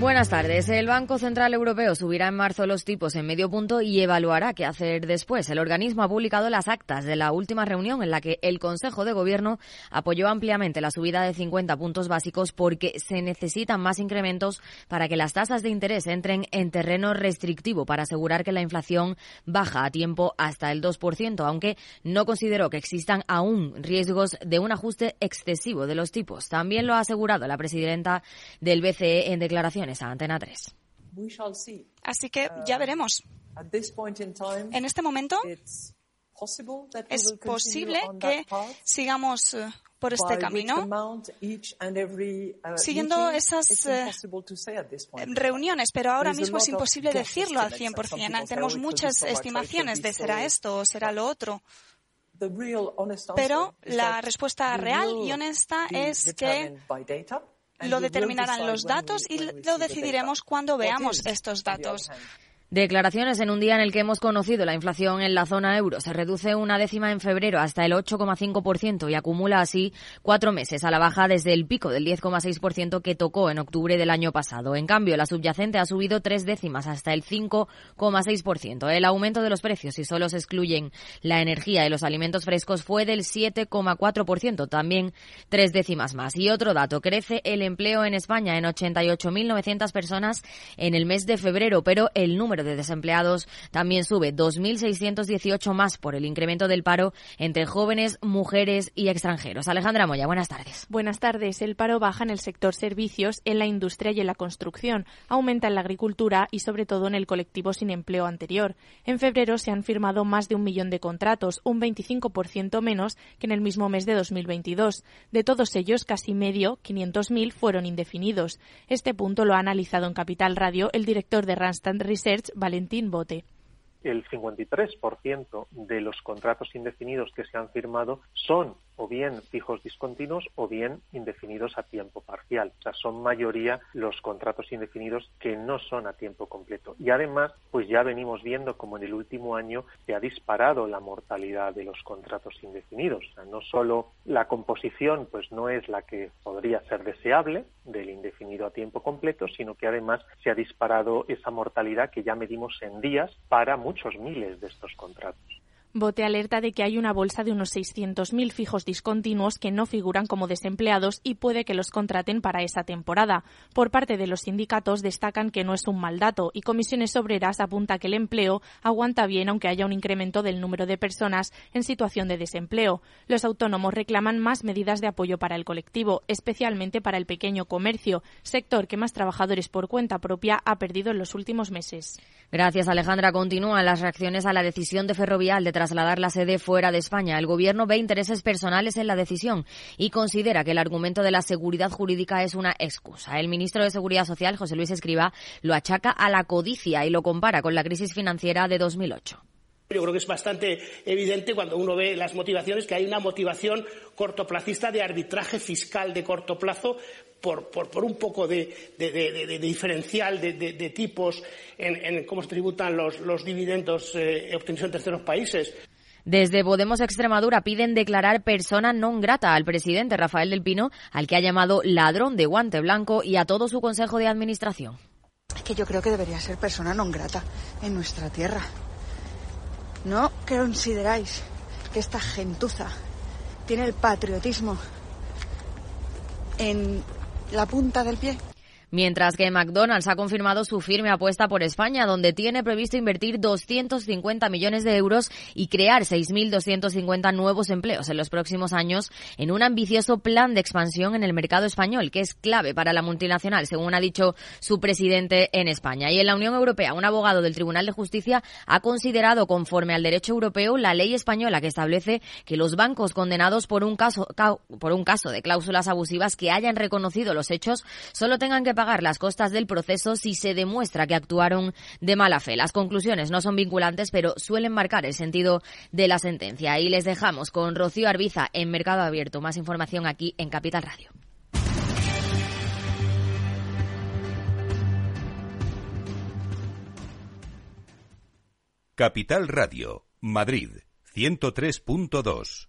Buenas tardes. El Banco Central Europeo subirá en marzo los tipos en medio punto y evaluará qué hacer después. El organismo ha publicado las actas de la última reunión en la que el Consejo de Gobierno apoyó ampliamente la subida de 50 puntos básicos porque se necesitan más incrementos para que las tasas de interés entren en terreno restrictivo para asegurar que la inflación baja a tiempo hasta el 2%, aunque no consideró que existan aún riesgos de un ajuste excesivo de los tipos. También lo ha asegurado la presidenta del BCE en declaraciones a Antena 3. Así que ya uh, veremos. En este momento es posible que sigamos eh, por este camino, uh, siguiendo esas eh, reuniones, pero ahora mismo es imposible decirlo al 100%. Tenemos muchas estimaciones de será esto o será lo otro. Pero la respuesta real y honesta es que lo determinarán los datos y lo decidiremos cuando veamos estos datos. Declaraciones en un día en el que hemos conocido la inflación en la zona euro. Se reduce una décima en febrero hasta el 8,5% y acumula así cuatro meses a la baja desde el pico del 10,6% que tocó en octubre del año pasado. En cambio, la subyacente ha subido tres décimas hasta el 5,6%. El aumento de los precios, si solo se excluyen la energía y los alimentos frescos, fue del 7,4%, también tres décimas más. Y otro dato, crece el empleo en España en 88.900 personas en el mes de febrero, pero el número de desempleados también sube 2.618 más por el incremento del paro entre jóvenes, mujeres y extranjeros. Alejandra Moya, buenas tardes. Buenas tardes. El paro baja en el sector servicios, en la industria y en la construcción. Aumenta en la agricultura y sobre todo en el colectivo sin empleo anterior. En febrero se han firmado más de un millón de contratos, un 25% menos que en el mismo mes de 2022. De todos ellos, casi medio, 500.000, fueron indefinidos. Este punto lo ha analizado en Capital Radio el director de Randstad Research, Valentín Bote. El 53% de los contratos indefinidos que se han firmado son o bien fijos discontinuos o bien indefinidos a tiempo parcial. O sea, son mayoría los contratos indefinidos que no son a tiempo completo. Y además, pues ya venimos viendo como en el último año se ha disparado la mortalidad de los contratos indefinidos. O sea, no solo la composición pues no es la que podría ser deseable del indefinido a tiempo completo, sino que además se ha disparado esa mortalidad que ya medimos en días para muchos miles de estos contratos. Bote alerta de que hay una bolsa de unos 600.000 fijos discontinuos que no figuran como desempleados y puede que los contraten para esa temporada. Por parte de los sindicatos destacan que no es un mal dato y Comisiones Obreras apunta que el empleo aguanta bien aunque haya un incremento del número de personas en situación de desempleo. Los autónomos reclaman más medidas de apoyo para el colectivo, especialmente para el pequeño comercio, sector que más trabajadores por cuenta propia ha perdido en los últimos meses. Gracias, Alejandra. Continúan las reacciones a la decisión de Ferrovial de trasladar la sede fuera de España. El Gobierno ve intereses personales en la decisión y considera que el argumento de la seguridad jurídica es una excusa. El ministro de Seguridad Social, José Luis Escriba, lo achaca a la codicia y lo compara con la crisis financiera de 2008. Yo creo que es bastante evidente cuando uno ve las motivaciones que hay una motivación cortoplacista de arbitraje fiscal de corto plazo por, un poco de, diferencial de, tipos en, cómo se tributan los, dividendos eh, obtenidos en terceros países. Desde Podemos Extremadura piden declarar persona non grata al presidente Rafael del Pino, al que ha llamado ladrón de guante blanco y a todo su consejo de administración. Es que yo creo que debería ser persona non grata en nuestra tierra. ¿No consideráis que esta gentuza tiene el patriotismo en la punta del pie? Mientras que McDonald's ha confirmado su firme apuesta por España, donde tiene previsto invertir 250 millones de euros y crear 6.250 nuevos empleos en los próximos años en un ambicioso plan de expansión en el mercado español, que es clave para la multinacional, según ha dicho su presidente en España. Y en la Unión Europea, un abogado del Tribunal de Justicia ha considerado, conforme al derecho europeo, la ley española que establece que los bancos condenados por un caso, por un caso de cláusulas abusivas que hayan reconocido los hechos solo tengan que pagar las costas del proceso si se demuestra que actuaron de mala fe. Las conclusiones no son vinculantes, pero suelen marcar el sentido de la sentencia. Y les dejamos con Rocío Arbiza en Mercado Abierto. Más información aquí en Capital Radio. Capital Radio, Madrid, 103.2.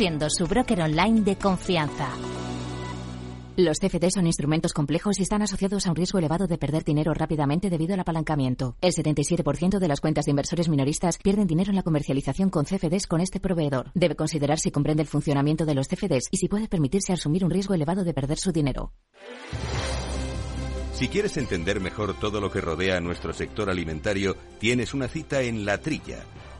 siendo su broker online de confianza. Los CFD son instrumentos complejos y están asociados a un riesgo elevado de perder dinero rápidamente debido al apalancamiento. El 77% de las cuentas de inversores minoristas pierden dinero en la comercialización con CFDs con este proveedor. Debe considerar si comprende el funcionamiento de los CFDs y si puede permitirse asumir un riesgo elevado de perder su dinero. Si quieres entender mejor todo lo que rodea a nuestro sector alimentario, tienes una cita en La Trilla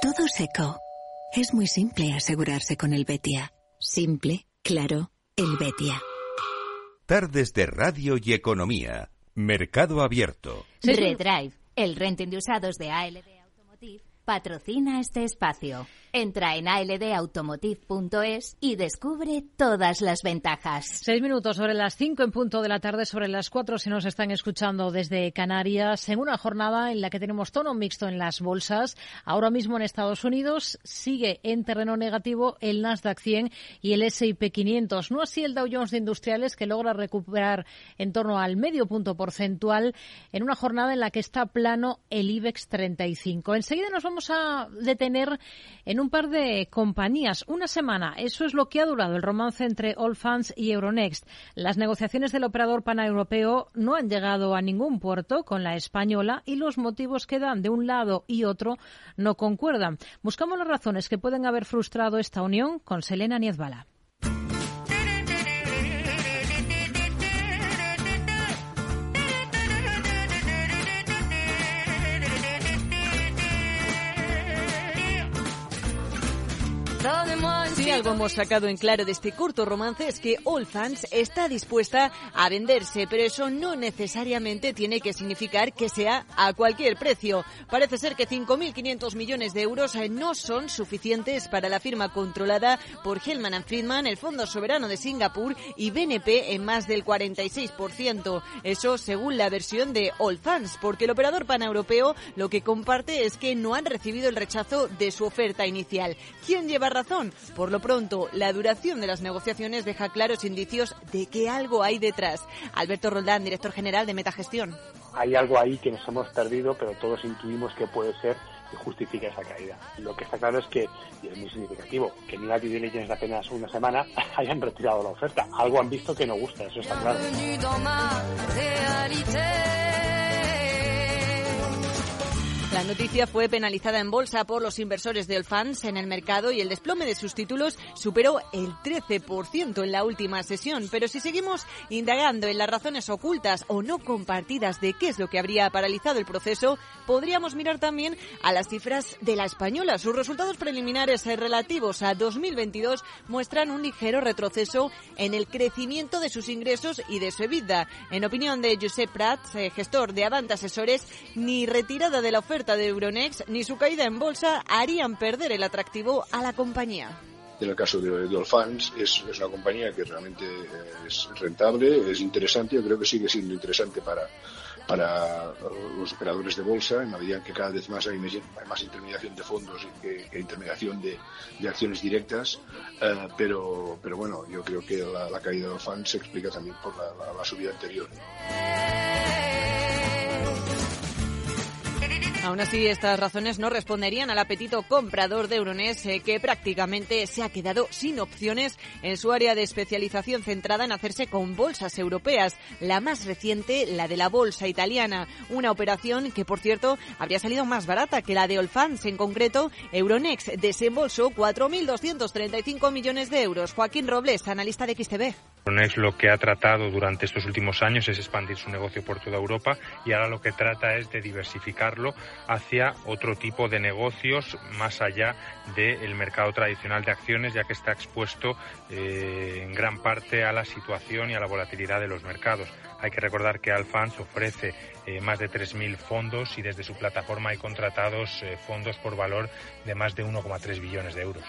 Todo seco. Es muy simple asegurarse con el Betia. Simple, claro, el Betia. Tardes de radio y economía. Mercado abierto. Redrive, el renting de usados de ALD Automotive, patrocina este espacio. Entra en aldautomotive.es y descubre todas las ventajas. Seis minutos sobre las cinco en punto de la tarde, sobre las cuatro si nos están escuchando desde Canarias, en una jornada en la que tenemos tono mixto en las bolsas. Ahora mismo en Estados Unidos sigue en terreno negativo el Nasdaq 100 y el S&P 500. No así el Dow Jones de Industriales, que logra recuperar en torno al medio punto porcentual en una jornada en la que está plano el IBEX 35. Enseguida nos vamos a detener en un un par de compañías. Una semana, eso es lo que ha durado el romance entre Allfunds y Euronext. Las negociaciones del operador paneuropeo no han llegado a ningún puerto con la española y los motivos que dan de un lado y otro no concuerdan. Buscamos las razones que pueden haber frustrado esta unión con Selena Niezbala. Si algo hemos sacado en claro de este corto romance es que All Fans está dispuesta a venderse, pero eso no necesariamente tiene que significar que sea a cualquier precio. Parece ser que 5.500 millones de euros no son suficientes para la firma controlada por Hellman Friedman, el Fondo Soberano de Singapur y BNP en más del 46%. Eso según la versión de All Fans, porque el operador paneuropeo lo que comparte es que no han recibido el rechazo de su oferta inicial. ¿Quién lleva razón? Por lo pronto, la duración de las negociaciones deja claros indicios de que algo hay detrás. Alberto Roldán, director general de Metagestión. Hay algo ahí que nos hemos perdido, pero todos intuimos que puede ser que justifique esa caída. Lo que está claro es que, y es muy significativo, que en la due diligence de apenas una semana hayan retirado la oferta. Algo han visto que no gusta, eso está claro. La noticia fue penalizada en bolsa por los inversores de Allfunds en el mercado y el desplome de sus títulos superó el 13% en la última sesión. Pero si seguimos indagando en las razones ocultas o no compartidas de qué es lo que habría paralizado el proceso, podríamos mirar también a las cifras de la española. Sus resultados preliminares relativos a 2022 muestran un ligero retroceso en el crecimiento de sus ingresos y de su EBITDA. En opinión de Josep Prats, eh, gestor de Avant Asesores, ni retirada de la oferta de Euronext ni su caída en bolsa harían perder el atractivo a la compañía. En el caso de, Allfunds es, es, una compañía que realmente eh, es rentable, es interesante, yo creo que sigue siendo interesante para, para los operadores de bolsa, en la medida en que cada vez más hay más intermediación de fondos que, que intermediación de, de, acciones directas, eh, pero, pero bueno, yo creo que la, la caída de Allfunds se explica también por la, la, la subida anterior. Aún así, estas razones no responderían al apetito comprador de Euronext, eh, que prácticamente se ha quedado sin opciones en su área de especialización centrada en hacerse con bolsas europeas. La más reciente, la de la bolsa italiana. Una operación que, por cierto, habría salido más barata que la de Olfans. En concreto, Euronext desembolsó 4.235 millones de euros. Joaquín Robles, analista de XTB. Euronext lo que ha tratado durante estos últimos años es expandir su negocio por toda Europa y ahora lo que trata es de diversificarlo hacia otro tipo de negocios más allá del mercado tradicional de acciones, ya que está expuesto eh, en gran parte a la situación y a la volatilidad de los mercados. Hay que recordar que Alfans ofrece eh, más de 3.000 fondos y desde su plataforma hay contratados eh, fondos por valor de más de 1,3 billones de euros.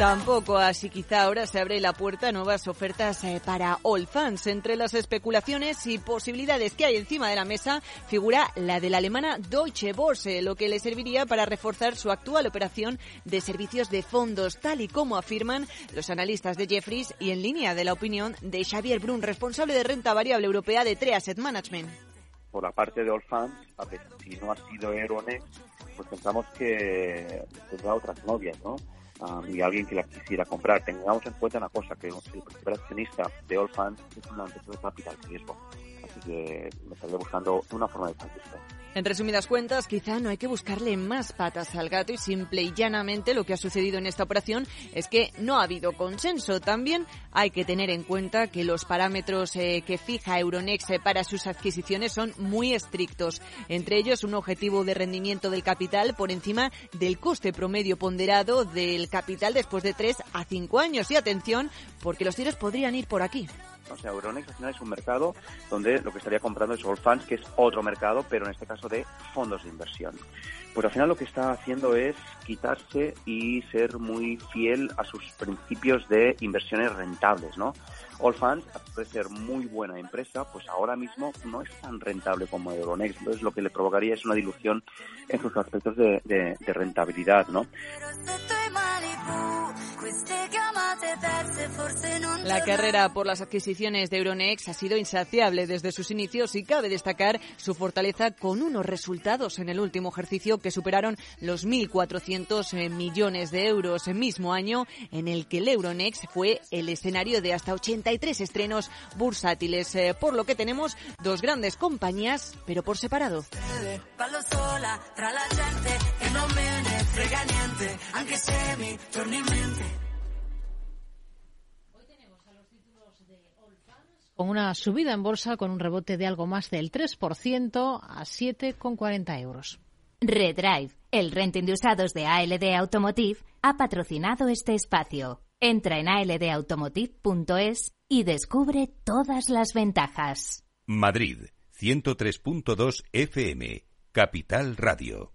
Tampoco así quizá ahora se abre la puerta a nuevas ofertas eh, para All Fans. Entre las especulaciones y posibilidades que hay encima de la mesa figura la de la alemana Deutsche Börse, lo que le serviría para reforzar su actual operación de servicios de fondos, tal y como afirman los analistas de Jeffries y en línea de la opinión de Xavier Brun, responsable de renta variable europea de Tree Asset Management. Por la parte de All Fans, a ver, si no ha sido Euronext, pues pensamos que tendrá otras novias, ¿no? Y alguien que la quisiera comprar. Tengamos en cuenta una cosa, que el principal accionista de All Fans es una empresa de capital riesgo. Que me estaría buscando una forma de participar. En resumidas cuentas, quizá no hay que buscarle más patas al gato y simple y llanamente lo que ha sucedido en esta operación es que no ha habido consenso. También hay que tener en cuenta que los parámetros eh, que fija Euronext eh, para sus adquisiciones son muy estrictos. Entre ellos, un objetivo de rendimiento del capital por encima del coste promedio ponderado del capital después de tres a cinco años. Y atención, porque los tiros podrían ir por aquí. O sea, Euronext al final es un mercado donde lo que estaría comprando es Allfunds, que es otro mercado, pero en este caso de fondos de inversión. Pues al final lo que está haciendo es quitarse y ser muy fiel a sus principios de inversiones rentables, ¿no? Allfunds, puede ser muy buena empresa, pues ahora mismo no es tan rentable como Euronext. Entonces lo que le provocaría es una dilución en sus aspectos de, de rentabilidad, ¿no? La carrera por las adquisiciones de Euronext ha sido insaciable desde sus inicios y cabe destacar su fortaleza con unos resultados en el último ejercicio que superaron los 1.400 eh, millones de euros, el mismo año en el que el Euronext fue el escenario de hasta 83 estrenos bursátiles, eh, por lo que tenemos dos grandes compañías, pero por separado. Con una subida en bolsa con un rebote de algo más del 3% a 7,40 euros. Redrive, el renting de usados de ALD Automotive, ha patrocinado este espacio. Entra en aldautomotive.es y descubre todas las ventajas. Madrid, 103.2 FM, Capital Radio.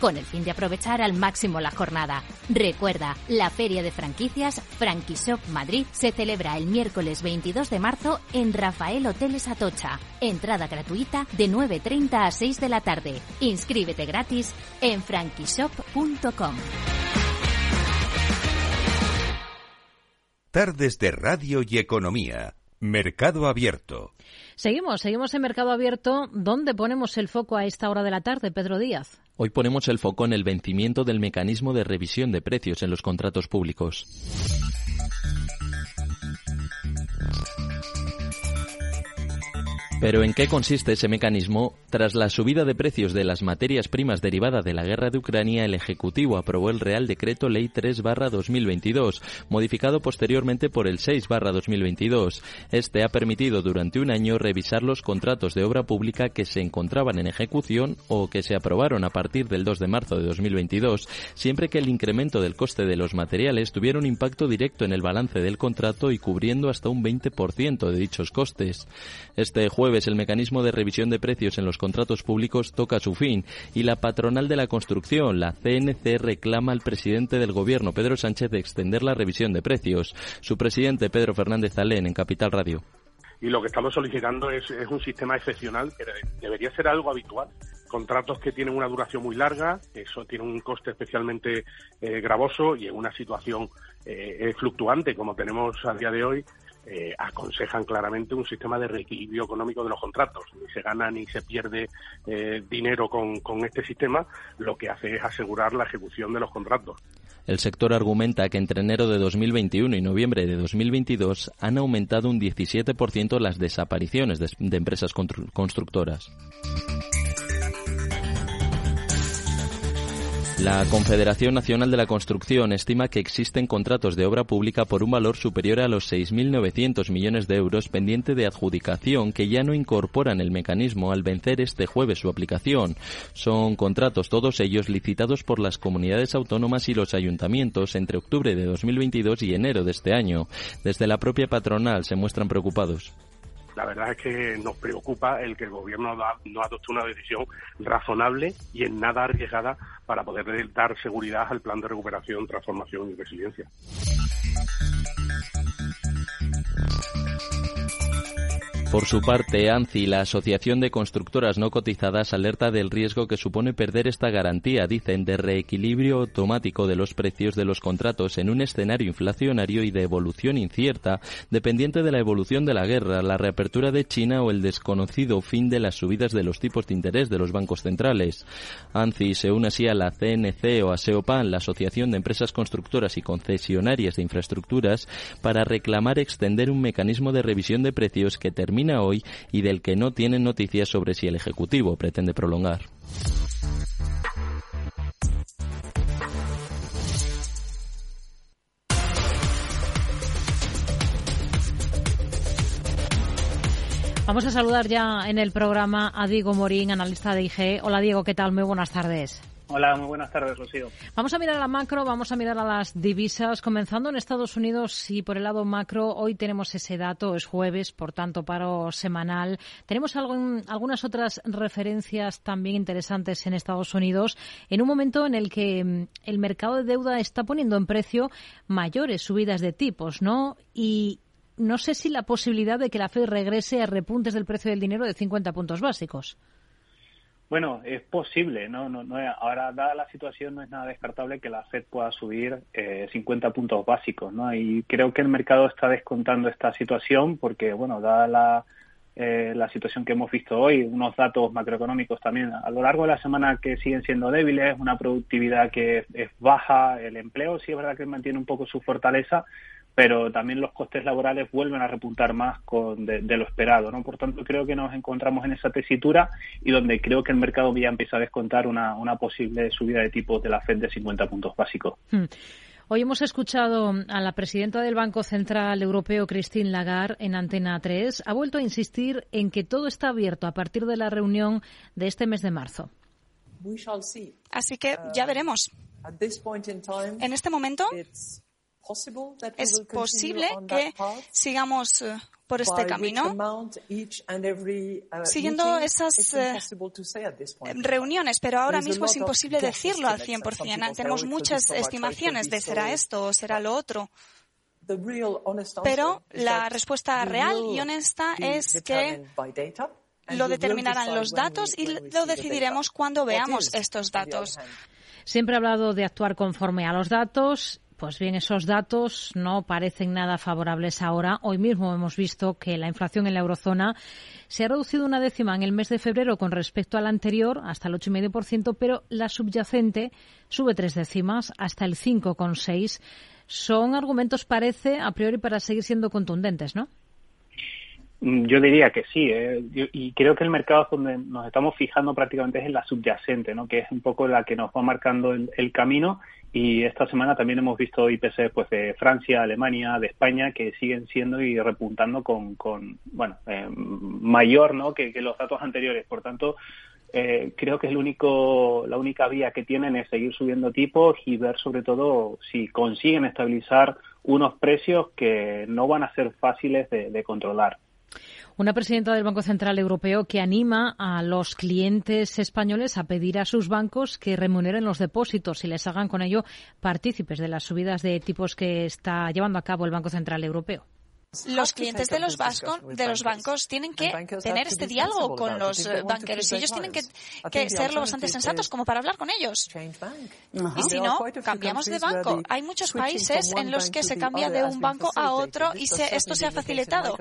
con el fin de aprovechar al máximo la jornada. Recuerda, la Feria de Franquicias Franquishop Madrid se celebra el miércoles 22 de marzo en Rafael Hoteles Atocha. Entrada gratuita de 9.30 a 6 de la tarde. Inscríbete gratis en franquishop.com. Tardes de Radio y Economía. Mercado Abierto. Seguimos, seguimos en Mercado Abierto. ¿Dónde ponemos el foco a esta hora de la tarde, Pedro Díaz? Hoy ponemos el foco en el vencimiento del mecanismo de revisión de precios en los contratos públicos. Pero ¿en qué consiste ese mecanismo? Tras la subida de precios de las materias primas derivada de la guerra de Ucrania, el Ejecutivo aprobó el Real Decreto Ley 3-2022, modificado posteriormente por el 6-2022. Este ha permitido durante un año revisar los contratos de obra pública que se encontraban en ejecución o que se aprobaron a partir del 2 de marzo de 2022, siempre que el incremento del coste de los materiales tuviera un impacto directo en el balance del contrato y cubriendo hasta un 20% de dichos costes. Este jueves el mecanismo de revisión de precios en los contratos públicos toca su fin y la patronal de la construcción, la CNC, reclama al presidente del gobierno, Pedro Sánchez, de extender la revisión de precios. Su presidente, Pedro Fernández Alén, en Capital Radio y lo que estamos solicitando es, un sistema excepcional que debería ser algo habitual. Contratos que tienen una duración muy larga, eso tiene un coste especialmente eh, gravoso y en una situación eh, fluctuante como tenemos a día de hoy, eh, aconsejan claramente un sistema de reequilibrio económico de los contratos. Ni se gana ni se pierde eh, dinero con, con este sistema, lo que hace es asegurar la ejecución de los contratos. El sector argumenta que entre enero de 2021 y noviembre de 2022 han aumentado un 17% las desapariciones de empresas constructoras. La Confederación Nacional de la Construcción estima que existen contratos de obra pública por un valor superior a los 6.900 millones de euros pendiente de adjudicación que ya no incorporan el mecanismo al vencer este jueves su aplicación. Son contratos todos ellos licitados por las comunidades autónomas y los ayuntamientos entre octubre de 2022 y enero de este año. Desde la propia patronal se muestran preocupados la verdad es que nos preocupa el que el gobierno no adopte una decisión razonable y en nada arriesgada para poder dar seguridad al plan de recuperación, transformación y resiliencia. Por su parte, ANCI, la Asociación de Constructoras No Cotizadas, alerta del riesgo que supone perder esta garantía, dicen, de reequilibrio automático de los precios de los contratos en un escenario inflacionario y de evolución incierta, dependiente de la evolución de la guerra, la reapertura de China o el desconocido fin de las subidas de los tipos de interés de los bancos centrales. ANCI se une así a la CNC o a SEOPAN, la Asociación de Empresas Constructoras y Concesionarias de Infraestructuras, para reclamar extender un mecanismo de revisión de precios que termine termina hoy y del que no tienen noticias sobre si el Ejecutivo pretende prolongar. Vamos a saludar ya en el programa a Diego Morín, analista de IG. Hola Diego, ¿qué tal? Muy buenas tardes. Hola, muy buenas tardes, Rocío. Vamos a mirar a la macro, vamos a mirar a las divisas, comenzando en Estados Unidos y por el lado macro, hoy tenemos ese dato, es jueves, por tanto, paro semanal. Tenemos algo algunas otras referencias también interesantes en Estados Unidos, en un momento en el que mm, el mercado de deuda está poniendo en precio mayores subidas de tipos, ¿no? Y no sé si la posibilidad de que la Fed regrese a repuntes del precio del dinero de 50 puntos básicos. Bueno, es posible, ¿no? no, no ahora, dada la situación, no es nada descartable que la Fed pueda subir eh, 50 puntos básicos, ¿no? Y creo que el mercado está descontando esta situación porque, bueno, dada la, eh, la situación que hemos visto hoy, unos datos macroeconómicos también a lo largo de la semana que siguen siendo débiles, una productividad que es baja, el empleo sí es verdad que mantiene un poco su fortaleza, pero también los costes laborales vuelven a repuntar más con de, lo esperado, ¿no? Por tanto, creo que nos encontramos en esa tesitura y donde creo que el mercado ya empieza a descontar una, una posible subida de tipos de la Fed de 50 puntos básicos. Hmm. Hoy hemos escuchado a la presidenta del Banco Central Europeo, Christine Lagarde, en Antena 3. Ha vuelto a insistir en que todo está abierto a partir de la reunión de este mes de marzo. Así que ya veremos. En este momento es posible que sigamos eh, por este camino, uh, siguiendo esas eh, reuniones, pero ahora mismo es imposible decirlo al 100%. Tenemos muchas estimaciones de será esto o será lo otro. Pero la respuesta real y honesta es que lo determinarán los datos y lo decidiremos cuando veamos estos datos. Siempre ha hablado de actuar conforme a los datos pues bien, esos datos no parecen nada favorables ahora. Hoy mismo hemos visto que la inflación en la eurozona se ha reducido una décima en el mes de febrero con respecto al anterior, hasta el 8,5%, pero la subyacente sube tres décimas hasta el 5,6%. Son argumentos, parece, a priori, para seguir siendo contundentes, ¿no? Mm, yo diría que sí, ¿eh? y creo que el mercado donde nos estamos fijando prácticamente es en la subyacente, ¿no? que es un poco la que nos va marcando el, camino. Y esta semana también hemos visto IPC pues, de Francia, Alemania, de España, que siguen siendo y repuntando con, con bueno, eh, mayor ¿no? que, los datos anteriores. Por tanto, eh, creo que es el único, la única vía que tienen es seguir subiendo tipos y ver sobre todo si consiguen estabilizar unos precios que no van a ser fáciles de controlar. Una presidenta del Banco Central Europeo que anima a los clientes españoles a pedir a sus bancos que remuneren los depósitos y les hagan con ello partícipes de las subidas de tipos que está llevando a cabo el Banco Central Europeo los clientes de los, de los bancos tienen que tener este diálogo con los eh, banqueros y ellos tienen que, ser lo bastante sensatos como para hablar con ellos. Y si no, cambiamos de banco. Hay muchos países en los que se cambia de un banco a otro y esto se ha facilitado.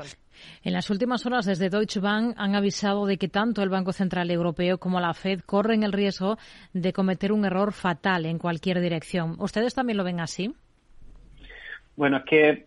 En las últimas horas, desde Deutsche Bank han avisado de que tanto el Banco Central Europeo como la Fed corren el riesgo de cometer un error fatal en cualquier dirección. ¿Ustedes también lo ven así? Bueno, es que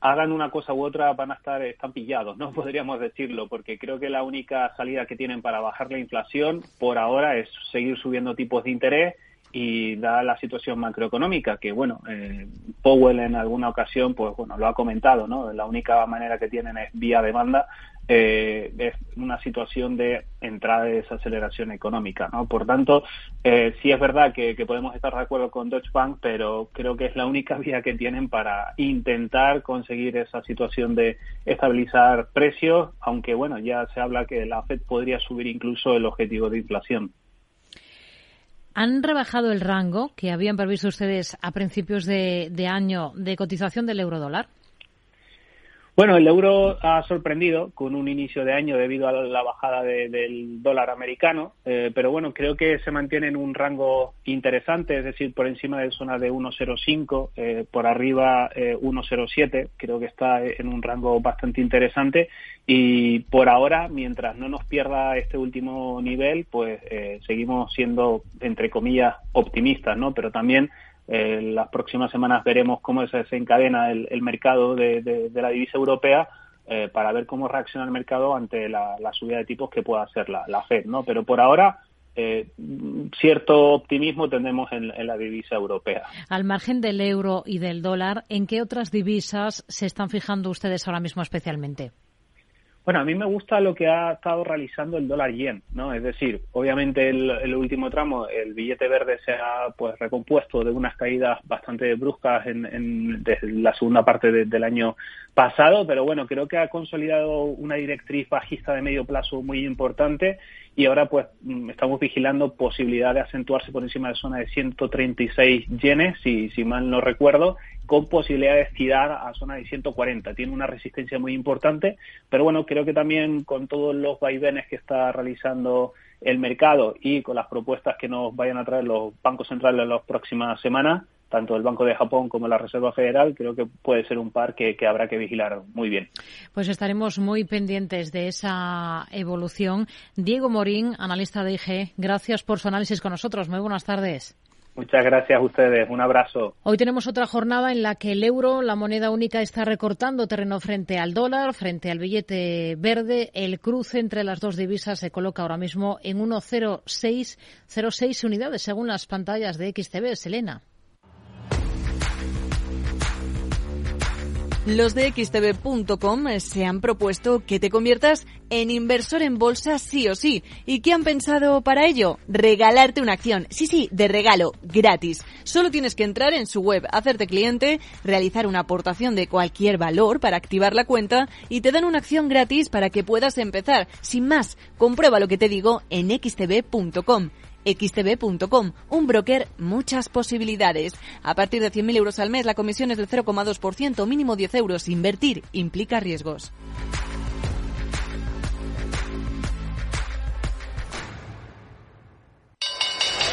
hagan una cosa u otra van a estar están pillados, no podríamos decirlo, porque creo que la única salida que tienen para bajar la inflación por ahora es seguir subiendo tipos de interés y da la situación macroeconómica que bueno eh, Powell en alguna ocasión pues bueno lo ha comentado no la única manera que tienen es vía demanda eh, es una situación de entrada de desaceleración económica no por tanto eh, sí es verdad que, podemos estar de acuerdo con Deutsche Bank pero creo que es la única vía que tienen para intentar conseguir esa situación de estabilizar precios aunque bueno ya se habla que la Fed podría subir incluso el objetivo de inflación ¿Han rebajado el rango que habían previsto ustedes a principios de, año de cotización del euro dólar? Bueno, el euro ha sorprendido con un inicio de año debido a la bajada del dólar americano, eh, pero bueno, creo que se mantiene en un rango interesante, es decir, por encima de zona de 1,05, eh, por arriba 1,07, eh, creo que está en un rango bastante interesante y por ahora, mientras no nos pierda este último nivel, pues seguimos siendo, entre comillas, optimistas, ¿no? Pero también en las próximas semanas veremos cómo se desencadena el, mercado de, la divisa europea eh, para ver cómo reacciona el mercado ante la, subida de tipos que pueda hacer la, Fed, ¿no? Pero por ahora eh, cierto optimismo tenemos en, la divisa europea. Al margen del euro y del dólar, ¿en qué otras divisas se están fijando ustedes ahora mismo especialmente? Bueno, a mí me gusta lo que ha estado realizando el dólar yen, ¿no? Es decir, obviamente el, último tramo, el billete verde se ha pues recompuesto de unas caídas bastante bruscas en, en desde la segunda parte del año pasado, pero bueno, creo que ha consolidado una directriz bajista de medio plazo muy importante y ahora pues mm, estamos vigilando posibilidad de acentuarse por encima de zona de 136 yenes, si, si mal no recuerdo, con posibilidad de estirar a zona de 140. Tiene una resistencia muy importante, pero bueno, creo que también con todos los vaivenes que está realizando el mercado y con las propuestas que nos vayan a traer los bancos centrales en las próximas semanas, tanto el Banco de Japón como la Reserva Federal, creo que puede ser un par que, que, habrá que vigilar muy bien. Pues estaremos muy pendientes de esa evolución. Diego Morín, analista de IG, gracias por su análisis con nosotros. Muy buenas tardes. Muchas gracias a ustedes. Un abrazo. Hoy tenemos otra jornada en la que el euro, la moneda única, está recortando terreno frente al dólar, frente al billete verde. El cruce entre las dos divisas se coloca ahora mismo en 1,0606 unidades, según las pantallas de XTB. Selena. Los de xtb.com se han propuesto que te conviertas en inversor en bolsa sí o sí. ¿Y qué han pensado para ello? Regalarte una acción. Sí, sí, de regalo, gratis. Solo tienes que entrar en su web, hacerte cliente, realizar una aportación de cualquier valor para activar la cuenta y te dan una acción gratis para que puedas empezar. Sin más, comprueba lo que te digo en xtb.com xtb.com, un broker, muchas posibilidades. A partir de 100.000 euros al mes, la comisión es del 0,2%, mínimo 10 euros. Invertir implica riesgos.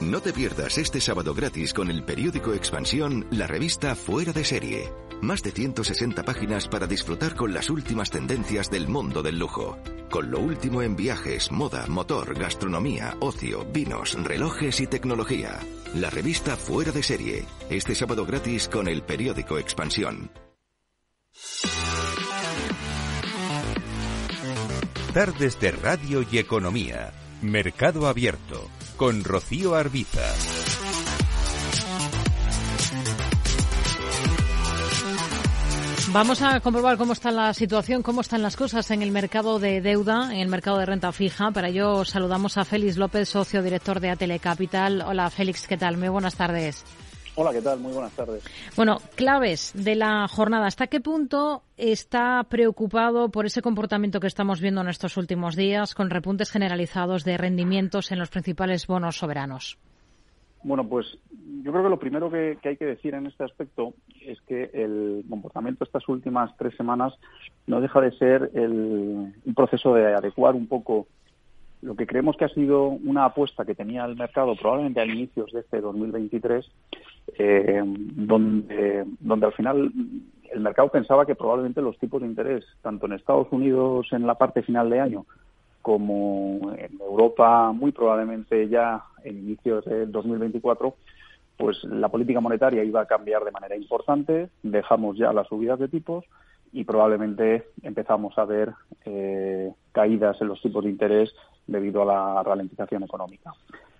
No te pierdas este sábado gratis con el periódico Expansión, la revista Fuera de Serie. Más de 160 páginas para disfrutar con las últimas tendencias del mundo del lujo. Con lo último en viajes, moda, motor, gastronomía, ocio, vinos, relojes y tecnología. La revista Fuera de Serie. Este sábado gratis con el periódico Expansión. Tardes de Radio y Economía. Mercado Abierto. Con Rocío Arbiza. Vamos a comprobar cómo está la situación, cómo están las cosas en el mercado de deuda, en el mercado de renta fija. Para ello saludamos a Félix López, socio director de Atele Capital. Hola Félix, ¿qué tal? Muy buenas tardes. Hola, ¿qué tal? Muy buenas tardes. Bueno, claves de la jornada. ¿Hasta qué punto está preocupado por ese comportamiento que estamos viendo en estos últimos días con repuntes generalizados de rendimientos en los principales bonos soberanos? Bueno, pues yo creo que lo primero que, hay que decir en este aspecto es que el comportamiento de estas últimas tres semanas no deja de ser el, un proceso de adecuar un poco lo que creemos que ha sido una apuesta que tenía el mercado probablemente a inicios de este 2023, eh, donde, donde al final el mercado pensaba que probablemente los tipos de interés, tanto en Estados Unidos en la parte final de año como en Europa muy probablemente ya en inicios del 2024, pues la política monetaria iba a cambiar de manera importante, dejamos ya las subidas de tipos y probablemente empezamos a ver eh, caídas en los tipos de interés debido a la ralentización económica.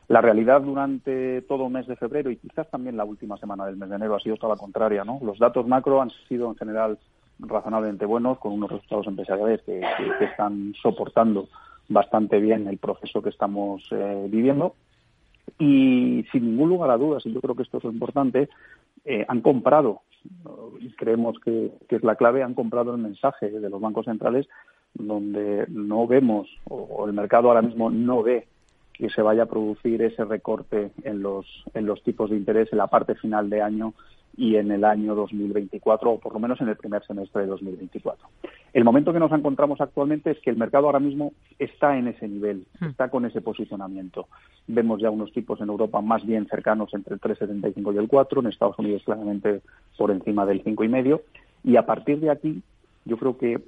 La realidad durante todo el mes de febrero y quizás también la última semana del mes de enero ha sido toda la contraria. ¿no? Los datos macro han sido en general razonablemente buenos, con unos resultados empresariales que están soportando bastante bien el proceso que estamos eh, viviendo. Y sin ningún lugar a dudas, y yo creo que esto es lo importante, eh, han comprado, y creemos que, es la clave, han comprado el mensaje de los bancos centrales donde no vemos, o el mercado ahora mismo no ve que se vaya a producir ese recorte en los, en los tipos de interés en la parte final de año y en el año 2024, o por lo menos en el primer semestre de 2024. El momento que nos encontramos actualmente es que el mercado ahora mismo está en ese nivel, hmm. está con ese posicionamiento. Vemos ya unos tipos en Europa más bien cercanos entre el 3,75 y el 4, en Estados Unidos claramente por encima del 5,5, y a partir de aquí yo creo que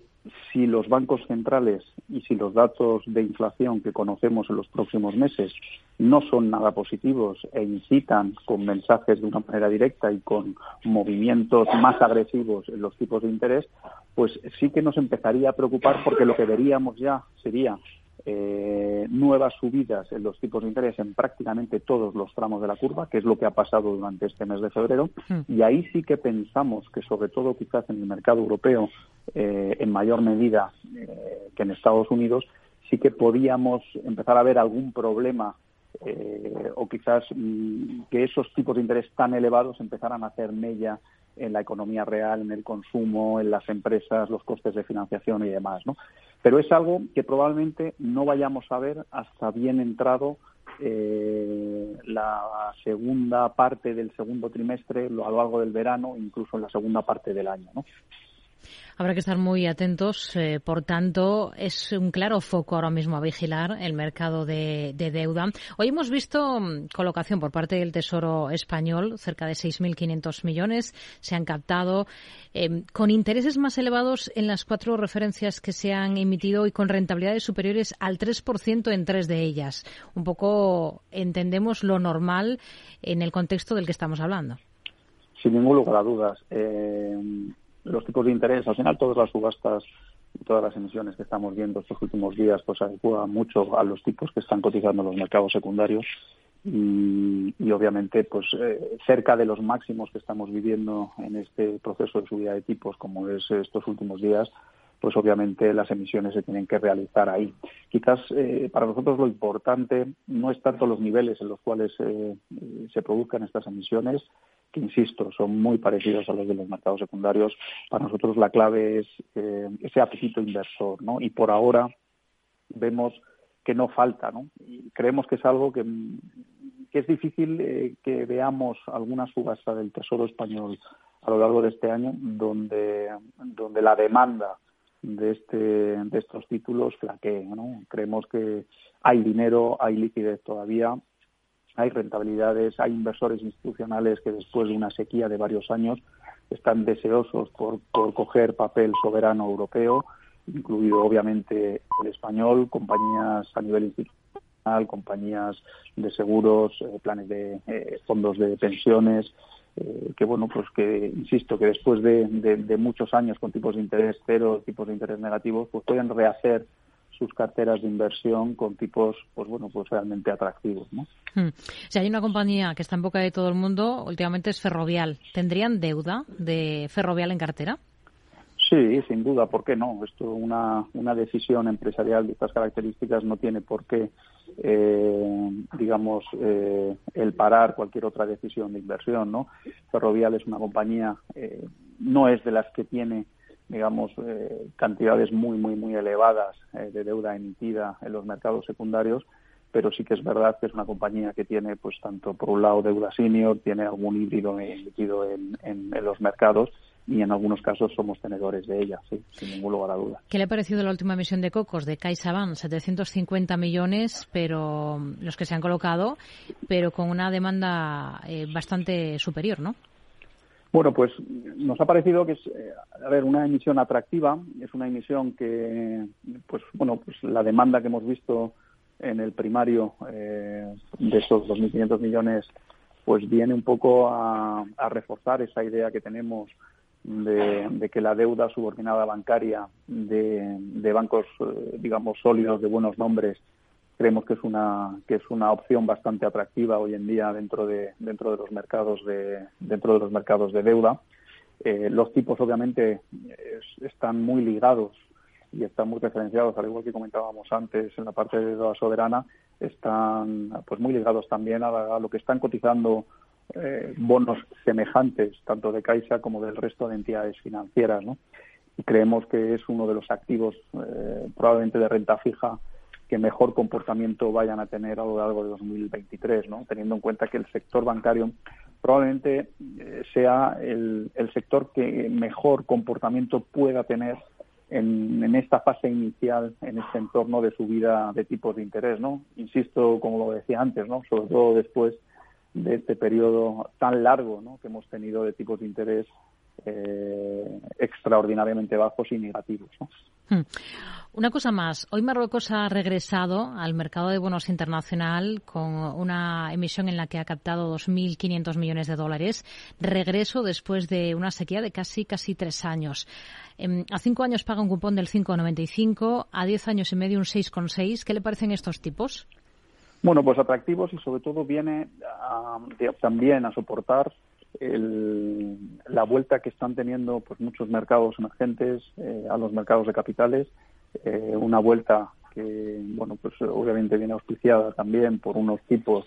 si los bancos centrales y si los datos de inflación que conocemos en los próximos meses no son nada positivos e incitan con mensajes de una manera directa y con movimientos más agresivos en los tipos de interés, pues sí que nos empezaría a preocupar porque lo que veríamos ya sería eh, nuevas subidas en los tipos de interés en prácticamente todos los tramos de la curva, que es lo que ha pasado durante este mes de febrero. Hmm. Y ahí sí que pensamos que, sobre todo quizás en el mercado europeo, eh, en mayor medida eh, que en Estados Unidos, sí que podíamos empezar a ver algún problema o quizás mm, que esos tipos de interés tan elevados empezaran a hacer mella en la economía real, en el consumo, en las empresas, los costes de financiación y demás, ¿no? Pero es algo que probablemente no vayamos a ver hasta bien entrado eh, la segunda parte del segundo trimestre, a lo largo del verano, incluso en la segunda parte del año, ¿no? Habrá que estar muy atentos. Eh, por tanto, es un claro foco ahora mismo a vigilar el mercado de, deuda. Hoy hemos visto mm, colocación por parte del Tesoro español, cerca de 6.500 millones se han captado, em, con intereses más elevados en las cuatro referencias que se han emitido y con rentabilidades superiores al 3% en tres de ellas. Un poco entendemos lo normal en el contexto del que estamos hablando. Sin ningún lugar a dudas. Eh, los tipos de interés, al final todas las subastas y todas las emisiones que estamos viendo estos últimos días pues adecuan mucho a los tipos que están cotizando los mercados secundarios y, obviamente pues eh, cerca de los máximos que estamos viviendo en este proceso de subida de tipos como es estos últimos días pues obviamente las emisiones se tienen que realizar ahí. Quizás eh, para nosotros lo importante no es tanto los niveles en los cuales eh, se produzcan estas emisiones, que insisto, son muy parecidos a los de los mercados secundarios. Para nosotros la clave es eh, ese apetito inversor, ¿no? Y por ahora vemos que no falta, ¿no? Y creemos que es algo que, es difícil que veamos alguna subasta del Tesoro español a lo largo de este año donde, donde la demanda de, este, de estos títulos flaquee. ¿no? Creemos que hay dinero, hay liquidez todavía hay rentabilidades, hay inversores institucionales que después de una sequía de varios años están deseosos por, por coger papel soberano europeo, incluido obviamente el español, compañías a nivel institucional, compañías de seguros, eh, planes de eh, fondos de pensiones, eh, que bueno, pues que insisto que después de, muchos años con tipos de interés cero, tipos de interés negativos, pues pueden rehacer sus carteras de inversión con tipos, pues bueno, pues realmente atractivos, ¿no? Hmm. Si hay una compañía que está en boca de todo el mundo, últimamente es Ferrovial. ¿Tendrían deuda de Ferrovial en cartera? Sí, sin duda, ¿por qué no? Esto, una, una decisión empresarial de estas características no tiene por qué, eh, digamos, eh, el parar cualquier otra decisión de inversión, ¿no? Ferrovial es una compañía, eh, no es de las que tiene digamos, eh, cantidades muy, muy, muy elevadas eh, de deuda emitida en los mercados secundarios, pero sí que es verdad que es una compañía que tiene, pues, tanto por un lado deuda senior, tiene algún híbrido emitido en, en, los mercados y en algunos casos somos tenedores de ella, sí, sin ningún lugar a duda. ¿Qué le ha parecido la última emisión de Cocos de CaixaBank? 750 millones, pero los que se han colocado, pero con una demanda eh, bastante superior, ¿no? Bueno, pues nos ha parecido que es, eh, a ver, una emisión atractiva, es una emisión que, pues bueno, pues la demanda que hemos visto en el primario eh, de esos 2.500 millones, pues viene un poco a, reforzar esa idea que tenemos de, que la deuda subordinada bancaria de, de bancos, eh, digamos, sólidos, de buenos nombres, creemos que es una que es una opción bastante atractiva hoy en día dentro de dentro de los mercados de dentro de los mercados de deuda. Eh, los tipos obviamente están muy ligados y están muy referenciados al igual que comentábamos antes en la parte de deuda soberana están pues muy ligados también a, lo que están cotizando eh, bonos semejantes tanto de Caixa como del resto de entidades financieras ¿no? y creemos que es uno de los activos eh, probablemente de renta fija que mejor comportamiento vayan a tener a lo largo de 2023, ¿no? teniendo en cuenta que el sector bancario probablemente eh, sea el, sector que mejor comportamiento pueda tener en, esta fase inicial, en este entorno de subida de tipos de interés. ¿no? Insisto, como lo decía antes, ¿no? sobre todo después de este periodo tan largo que hemos tenido de tipos de interés eh, extraordinariamente bajos y negativos. Hmm. Una cosa más. Hoy Marruecos ha regresado al mercado de bonos internacional con una emisión en la que ha captado 2.500 millones de dólares. Regreso después de una sequía de casi, casi tres años. Em, a cinco años paga un cupón del 5,95, a diez años y medio un 6,6. ¿Qué le parecen estos tipos? Bueno, pues atractivos y sobre todo viene también a soportar la vuelta que están teniendo pues muchos mercados emergentes eh, a los mercados de capitales eh, una vuelta que, bueno, pues obviamente viene auspiciada también por unos tipos,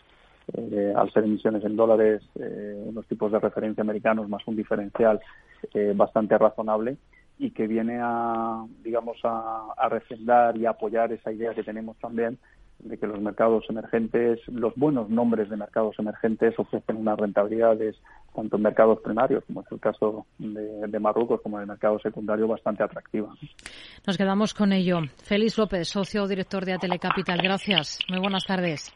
eh, al ser emisiones en dólares, unos tipos de referencia americanos más un diferencial bastante razonable y que viene a, digamos, a, a refrendar y apoyar esa idea que tenemos también de que los mercados emergentes, los buenos nombres de mercados emergentes ofrecen unas rentabilidades tanto en mercados primarios, como es el caso de, Marruecos, como en el mercado secundario, bastante atractiva. Nos quedamos con ello. Félix López, socio director de Atelecapital. Gracias. Muy buenas tardes.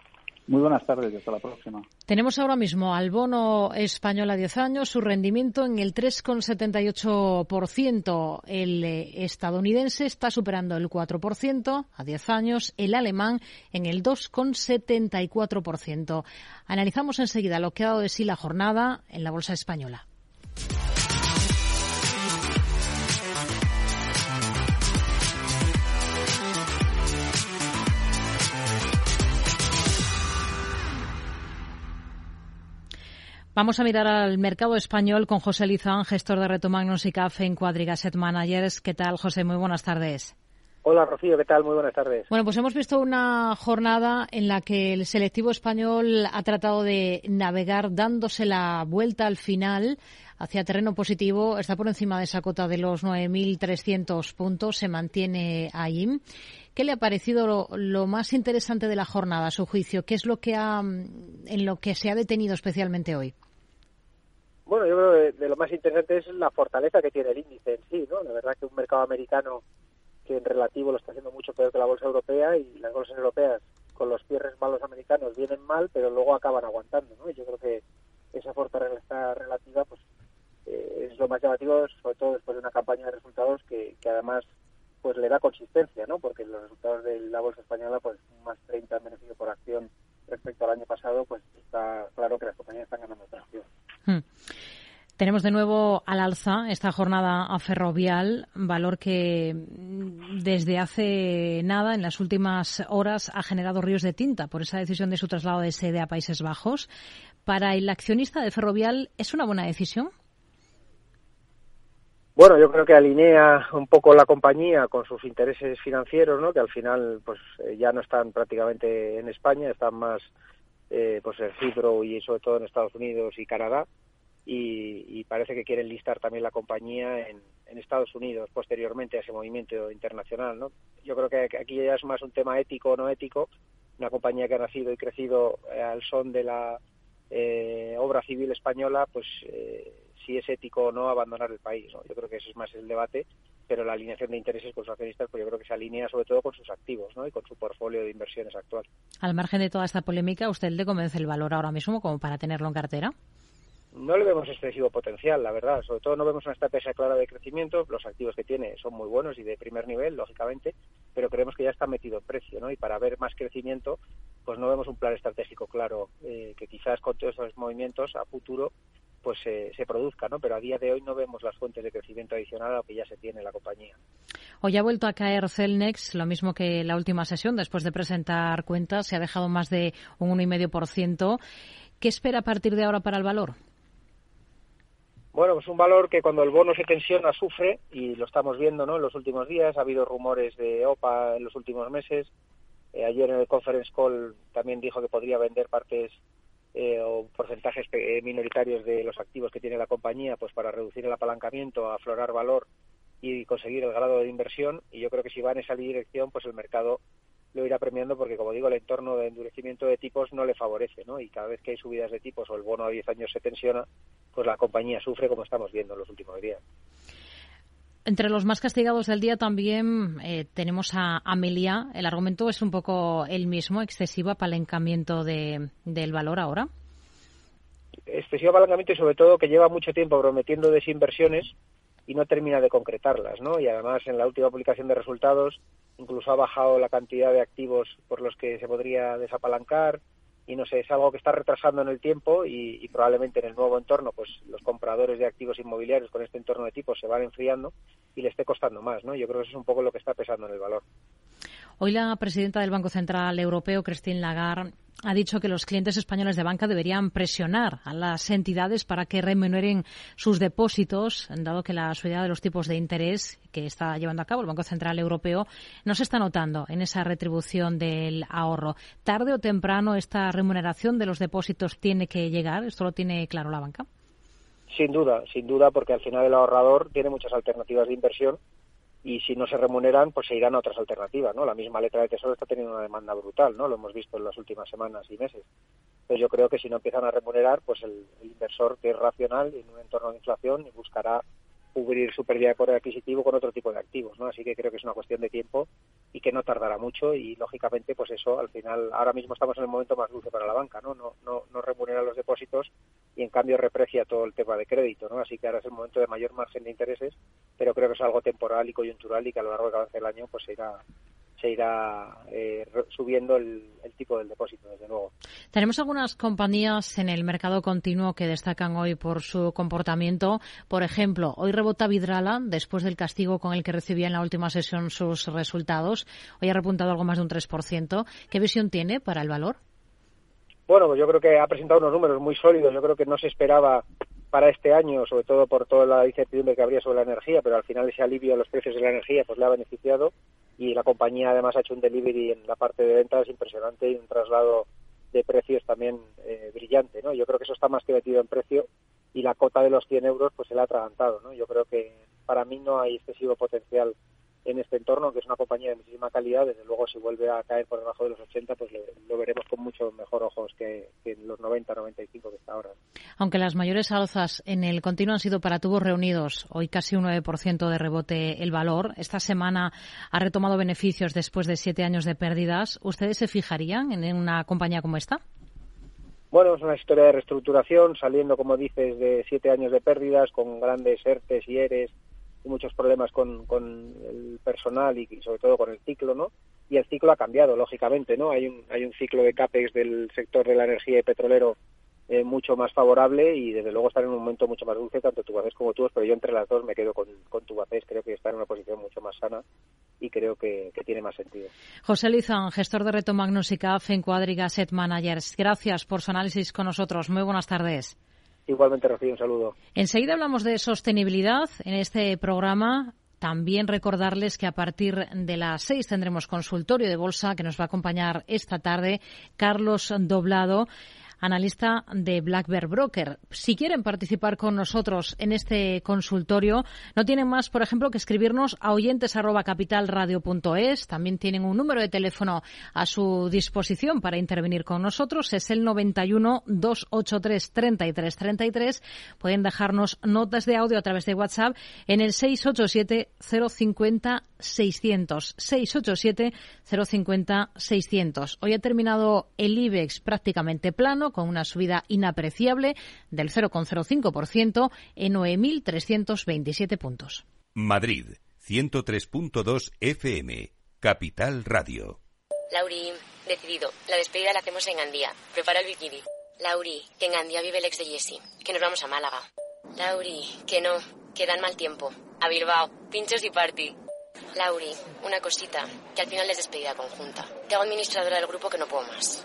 Muy buenas tardes hasta la próxima. Tenemos ahora mismo al bono español a 10 años, su rendimiento en el 3,78%. El eh, estadounidense está superando el 4% a 10 años, el alemán en el 2,74%. Analizamos enseguida lo que ha dado de sí la jornada en la bolsa española. Vamos a mirar al mercado español con José Lizán, gestor de Reto Magnus y CAF en Quadrigaset Managers. ¿Qué tal, José? Muy buenas tardes. Hola, Rocío, ¿qué tal? Muy buenas tardes. Bueno, pues hemos visto una jornada en la que el selectivo español ha tratado de navegar dándose la vuelta al final hacia terreno positivo. Está por encima de esa cota de los 9.300 puntos, se mantiene ahí. ¿Qué le ha parecido lo, lo, más interesante de la jornada, a su juicio? ¿Qué es lo que ha, en lo que se ha detenido especialmente hoy? Bueno, yo creo que de lo más interesante es la fortaleza que tiene el índice en sí, ¿no? La verdad que un mercado americano que en relativo lo está haciendo mucho peor que la bolsa europea y las bolsas europeas con los cierres malos americanos vienen mal, pero luego acaban aguantando, ¿no? Y yo creo que esa fortaleza relativa, pues eh, es lo más llamativo, sobre todo después de una campaña de resultados que, que además pues le da consistencia, ¿no? Porque los resultados de la bolsa española, pues más 30 en beneficio por acción respecto al año pasado, pues está claro que las compañías están ganando tracción. Hmm. Tenemos de nuevo al alza esta jornada a Ferrovial, valor que mm, desde hace nada, en las últimas horas, ha generado ríos de tinta por esa decisión de su traslado de sede a Países Bajos. Para el accionista de Ferrovial, ¿es una buena decisión? Bueno, yo creo que alinea un poco la compañía con sus intereses financieros, ¿no? Que al final, pues eh, ya no están prácticamente en España, están más, eh, pues en Cipro y sobre todo en Estados Unidos y Canadá y, parece que quieren listar también la compañía en, Estados Unidos posteriormente a ese movimiento internacional. ¿no? Yo creo que aquí ya es más un tema ético o no ético. Una compañía que ha nacido y crecido eh, al son de la eh, obra civil española, pues eh, si es ético o no abandonar el país. ¿no? Yo creo que ese es más el debate, pero la alineación de intereses con sus accionistas, pues yo creo que se alinea sobre todo con sus activos ¿no? y con su portfolio de inversiones actual. Al margen de toda esta polémica, ¿usted le convence el valor ahora mismo como para tenerlo en cartera? no le vemos excesivo potencial, la verdad. Sobre todo no vemos una estrategia clara de crecimiento. Los activos que tiene son muy buenos y de primer nivel, lógicamente, pero creemos que ya está metido en precio, ¿no? Y para ver más crecimiento, pues no vemos un plan estratégico claro eh, que quizás con todos esos movimientos a futuro pues se produzca, ¿no? Pero a día de hoy no vemos las fuentes de crecimiento adicional a lo que ya se tiene en la compañía. Hoy ha vuelto a caer Celnex, lo mismo que la última sesión, después de presentar cuentas, se ha dejado más de un 1,5%. ¿Qué espera a partir de ahora para el valor? Bueno, pues un valor que cuando el bono se tensiona sufre y lo estamos viendo ¿no? en los últimos días. Ha habido rumores de OPA en los últimos meses. Eh, ayer en el conference call también dijo que podría vender partes eh, o porcentajes eh, minoritarios de los activos que tiene la compañía pues para reducir el apalancamiento, aflorar valor y conseguir el grado de inversión. Y yo creo que si va en esa dirección, pues el mercado lo irá premiando porque, como digo, el entorno de endurecimiento de tipos no le favorece, ¿no? Y cada vez que hay subidas de tipos o el bono a 10 años se tensiona, pues la compañía sufre como estamos viendo en los últimos días. Entre los más castigados del día también eh, tenemos a Amelia. El argumento es un poco el mismo, excesivo apalancamiento de, del valor ahora. Excesivo apalancamiento y sobre todo que lleva mucho tiempo prometiendo desinversiones y no termina de concretarlas, ¿no? Y además en la última publicación de resultados incluso ha bajado la cantidad de activos por los que se podría desapalancar y no sé, es algo que está retrasando en el tiempo y, probablemente en el nuevo entorno, pues los compradores de activos inmobiliarios con este entorno de tipos se van enfriando y le esté costando más, ¿no? Yo creo que eso es un poco lo que está pesando en el valor. Hoy la presidenta del Banco Central Europeo, Christine Lagarde, ha dicho que los clientes españoles de banca deberían presionar a las entidades para que remuneren sus depósitos, dado que la subida de los tipos de interés que está llevando a cabo el Banco Central Europeo no se está notando en esa retribución del ahorro. Tarde o temprano esta remuneración de los depósitos tiene que llegar. ¿Esto lo tiene claro la banca? Sin duda, sin duda, porque al final el ahorrador tiene muchas alternativas de inversión y si no se remuneran, pues se irán a otras alternativas, ¿no? La misma letra de tesoro está teniendo una demanda brutal, ¿no? Lo hemos visto en las últimas semanas y meses. Entonces yo creo que si no empiezan a remunerar, pues el, inversor que es racional en un entorno de inflación buscará cubrir su pérdida de poder adquisitivo con otro tipo de activos, ¿no? Así que creo que es una cuestión de tiempo y que no tardará mucho y lógicamente pues eso al final ahora mismo estamos en el momento más dulce para la banca, ¿no? No no no remunera los depósitos y en cambio reprecia todo el tema de crédito, ¿no? Así que ahora es el momento de mayor margen de intereses, pero creo que es algo temporal y coyuntural y que a lo largo de cada año pues se irá se irá eh, subiendo el, tipo del depósito, desde luego. Tenemos algunas compañías en el mercado continuo que destacan hoy por su comportamiento. Por ejemplo, hoy rebota Vidrala después del castigo con el que recibía en la última sesión sus resultados. Hoy ha repuntado algo más de un 3%. ¿Qué visión tiene para el valor? Bueno, pues yo creo que ha presentado unos números muy sólidos. Yo creo que no se esperaba para este año, sobre todo por toda la incertidumbre que habría sobre la energía, pero al final ese alivio a los precios de la energía pues le ha beneficiado y la compañía además ha hecho un delivery en la parte de ventas impresionante y un traslado de precios también eh, brillante, ¿no? Yo creo que eso está más que metido en precio y la cota de los 100 euros pues se le ha atragantado, ¿no? Yo creo que para mí no hay excesivo potencial en este entorno, que es una compañía de muchísima calidad, desde luego si vuelve a caer por debajo de los 80, pues lo, veremos con mucho mejor ojos que, que en los 90, 95 que está ahora. Aunque las mayores alzas en el continuo han sido para tubos reunidos, hoy casi un 9% de rebote el valor. Esta semana ha retomado beneficios después de siete años de pérdidas. ¿Ustedes se fijarían en una compañía como esta? Bueno, es una historia de reestructuración, saliendo, como dices, de siete años de pérdidas, con grandes ERTES y ERES muchos problemas con, con el personal y, sobre todo con el ciclo, ¿no? Y el ciclo ha cambiado, lógicamente, ¿no? Hay un, hay un ciclo de CAPEX del sector de la energía y petrolero eh, mucho más favorable y desde luego estar en un momento mucho más dulce, tanto Tubacés como tú, pero yo entre las dos me quedo con, con Tubacés, creo que está en una posición mucho más sana y creo que, tiene más sentido. José Lizán, gestor de Reto Magnus y CAF en Cuadriga Asset Managers. Gracias por su análisis con nosotros. Muy buenas tardes. Igualmente, Rocío, un saludo. Enseguida hablamos de sostenibilidad en este programa. También recordarles que a partir de las seis tendremos consultorio de bolsa que nos va a acompañar esta tarde Carlos Doblado analista de Black Bear Broker. Si quieren participar con nosotros en este consultorio, no tienen más, por ejemplo, que escribirnos a oyentes@capitalradio.es. También tienen un número de teléfono a su disposición para intervenir con nosotros. Es el 91 283 33 33. Pueden dejarnos notas de audio a través de WhatsApp en el 687 050 600. 687 050 600. Hoy ha terminado el IBEX prácticamente plano con una subida inapreciable del 0,05% en 9.327 puntos. Madrid, 103.2 FM, Capital Radio. Lauri, decidido. La despedida la hacemos en Gandía. Prepara el bikini. Lauri, que en Gandía vive el ex de Jesse. Que nos vamos a Málaga. Lauri, que no, que dan mal tiempo. A Bilbao, pinchos y party. Lauri, una cosita, que al final es despedida conjunta. Te hago administradora del grupo que no puedo más.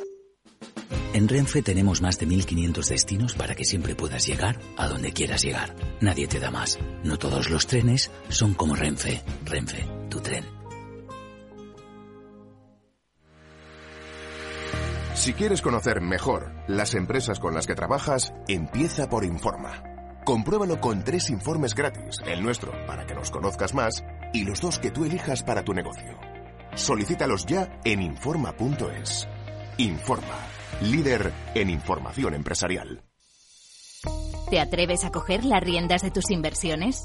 En Renfe tenemos más de 1500 destinos para que siempre puedas llegar a donde quieras llegar. Nadie te da más. No todos los trenes son como Renfe. Renfe, tu tren. Si quieres conocer mejor las empresas con las que trabajas, empieza por Informa. Compruébalo con tres informes gratis, el nuestro para que nos conozcas más y los dos que tú elijas para tu negocio. Solicítalos ya en Informa.es. Informa líder en información empresarial. ¿Te atreves a coger las riendas de tus inversiones?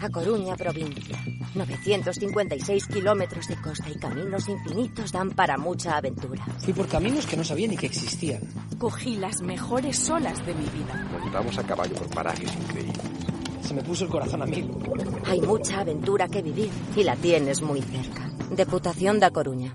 A Coruña, provincia. 956 kilómetros de costa y caminos infinitos dan para mucha aventura. Fui por caminos que no sabía ni que existían. Cogí las mejores olas de mi vida. Nos llevamos a caballo por parajes increíbles. Se me puso el corazón a mil. Hay mucha aventura que vivir y la tienes muy cerca. Deputación da Coruña.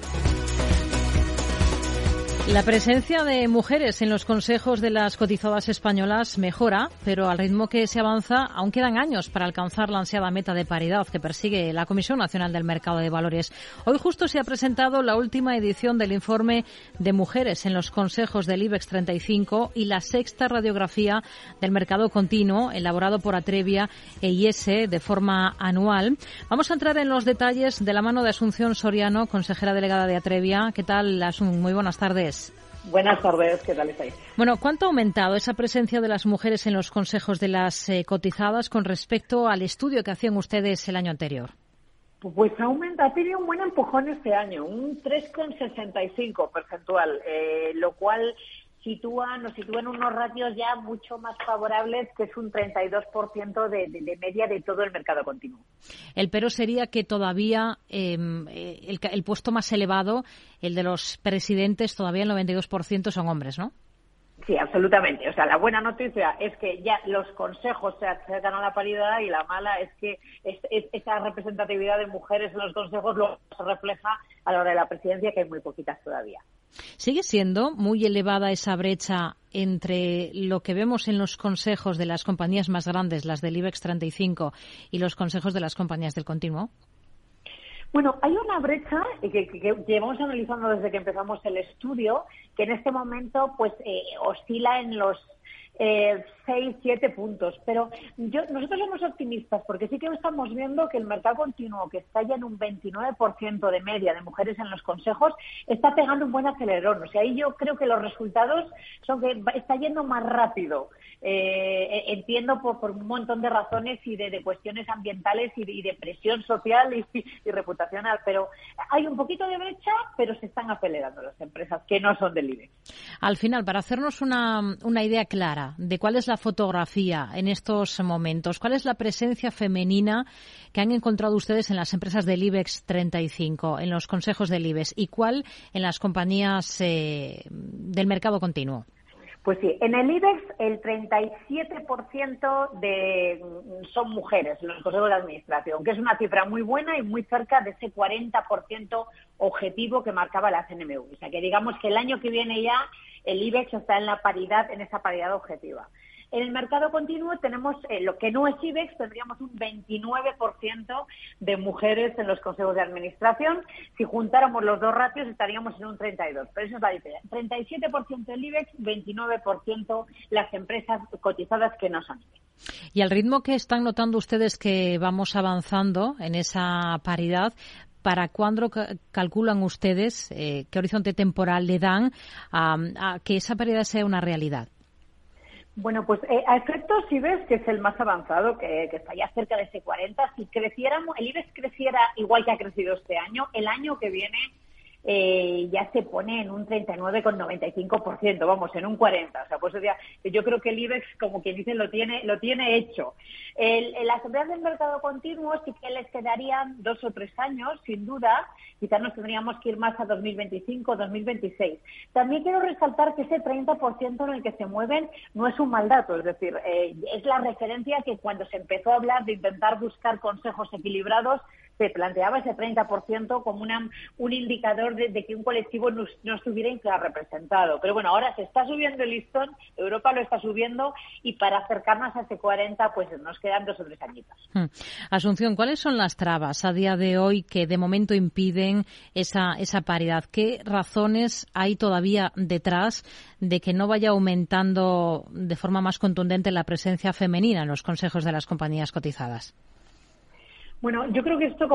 La presencia de mujeres en los consejos de las cotizadas españolas mejora, pero al ritmo que se avanza aún quedan años para alcanzar la ansiada meta de paridad que persigue la Comisión Nacional del Mercado de Valores. Hoy justo se ha presentado la última edición del informe de mujeres en los consejos del IBEX 35 y la sexta radiografía del mercado continuo elaborado por Atrevia e IS de forma anual. Vamos a entrar en los detalles de la mano de Asunción Soriano, consejera delegada de Atrevia. ¿Qué tal, Asun? Muy buenas tardes. Buenas tardes, ¿qué tal estáis? Bueno, ¿cuánto ha aumentado esa presencia de las mujeres en los consejos de las eh, cotizadas con respecto al estudio que hacían ustedes el año anterior? Pues aumenta, ha tenido un buen empujón este año, un 3,65 porcentual, eh, lo cual sitúa, nos sitúa en unos ratios ya mucho más favorables, que es un 32% de, de, de media de todo el mercado continuo. El pero sería que todavía em, eh, el, el, puesto más elevado, el de los presidentes, todavía el 92% son hombres, ¿no? Sí, absolutamente. O sea, la buena noticia es que ya los consejos se acercan a la paridad y la mala es que es, es, esa representatividad de mujeres en los consejos lo se refleja a la hora de la presidencia, que hay muy poquitas todavía. ¿Sigue siendo muy elevada esa brecha entre lo que vemos en los consejos de las compañías más grandes, las del IBEX 35, y los consejos de las compañías del continuo? Bueno, hay una brecha que, llevamos analizando desde que empezamos el estudio, que en este momento pues eh, oscila en los eh, seis, siete puntos. Pero yo, nosotros somos optimistas porque sí que estamos viendo que el mercado continuo, que está ya en un 29% de media de mujeres en los consejos, está pegando un buen acelerón. O sea, ahí yo creo que los resultados son que está yendo más rápido. Eh, entiendo por, un montón de razones y de, cuestiones ambientales y de, presión social y, reputacional, pero hay un poquito de brecha, pero se están acelerando las empresas que no son del IBEX. Al final, para hacernos una, una idea clara de cuál es la fotografía en estos momentos, cuál es la presencia femenina que han encontrado ustedes en las empresas del IBEX 35, en los consejos del IBEX, y cuál en las compañías eh, del mercado continuo. Pues sí, en el IBEX el 37% de, son mujeres en los consejos de administración, que es una cifra muy buena y muy cerca de ese 40% objetivo que marcaba la CNMV. O sea, que digamos que el año que viene ya el IBEX está en la paridad, en esa paridad objetiva. En el mercado continuo tenemos eh, lo que no es IBEX, tendríamos un 29% de mujeres en los consejos de administración. Si juntáramos los dos ratios estaríamos en un 32%. Pero esa es la diferencia. 37% el IBEX, 29% las empresas cotizadas que no son IBEX. Y al ritmo que están notando ustedes que vamos avanzando en esa paridad, ¿para cuándo calculan ustedes, eh, qué horizonte temporal le dan a que esa paridad sea una realidad? Bueno, pues eh, a efectos IBEX, que es el más avanzado, que, que, está ya cerca de ese 40, si creciéramos, el IBEX creciera igual que ha crecido este año, el año que viene eh, ya se pone en un 39,95%, vamos, en un 40%. O sea, pues yo creo que el IBEX, como quien dice, lo tiene, lo tiene hecho. El, las empresas del mercado continuo sí que les quedarían dos o tres años, sin duda. Quizás nos tendríamos que ir más a 2025, 2026. También quiero resaltar que ese 30% en el que se mueven no es un mal dato, es decir, eh, es la referencia que cuando se empezó a hablar de intentar buscar consejos equilibrados, se planteaba ese 30% como una, un indicador de, que un colectivo no, estuviera representado. Pero bueno, ahora se está subiendo el listón, Europa lo está subiendo y para acercarnos a ese 40 pues nos quedan dos o tres añitos. Hmm. Asunción, ¿cuáles son las trabas a día de hoy que de momento impiden esa, esa paridad? ¿Qué razones hay todavía detrás de que no vaya aumentando de forma más contundente la presencia femenina en los consejos de las compañías cotizadas? Bueno, yo creo que esto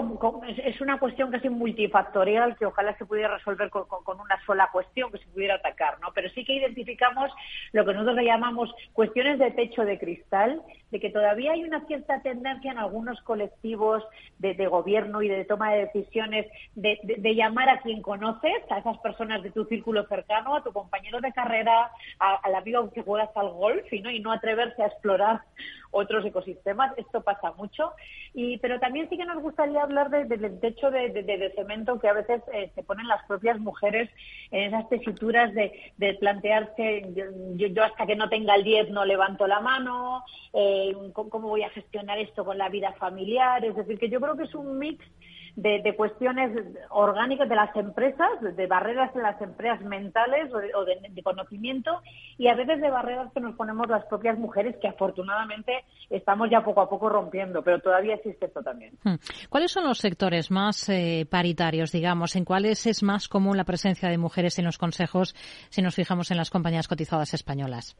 es una cuestión casi multifactorial que ojalá se pudiera resolver con, una sola cuestión que se pudiera atacar, ¿no? Pero sí que identificamos lo que nosotros le llamamos cuestiones de techo de cristal, de que todavía hay una cierta tendencia en algunos colectivos de, gobierno y de toma de decisiones de, llamar a quien conoces, a esas personas de tu círculo cercano, a tu compañero de carrera, al amigo que juegas al golf y no, y no atreverse a explorar otros ecosistemas. Esto pasa mucho. Y, pero también sí que nos gustaría hablar del techo de, cemento que a veces eh, se ponen las propias mujeres en esas tesituras de, plantearse, yo, hasta que no tenga el 10 no levanto la mano, eh, ¿cómo voy a gestionar esto con la vida familiar? Es decir, que yo creo que es un mix de, cuestiones orgánicas de las empresas, de barreras en las empresas mentales o, de, conocimiento y a veces de barreras que nos ponemos las propias mujeres que afortunadamente estamos ya poco a poco rompiendo, pero todavía existe esto también. Hmm. ¿Cuáles son los sectores más eh, paritarios, digamos? ¿En cuáles es más común la presencia de mujeres en los consejos si nos fijamos en las compañías cotizadas españolas?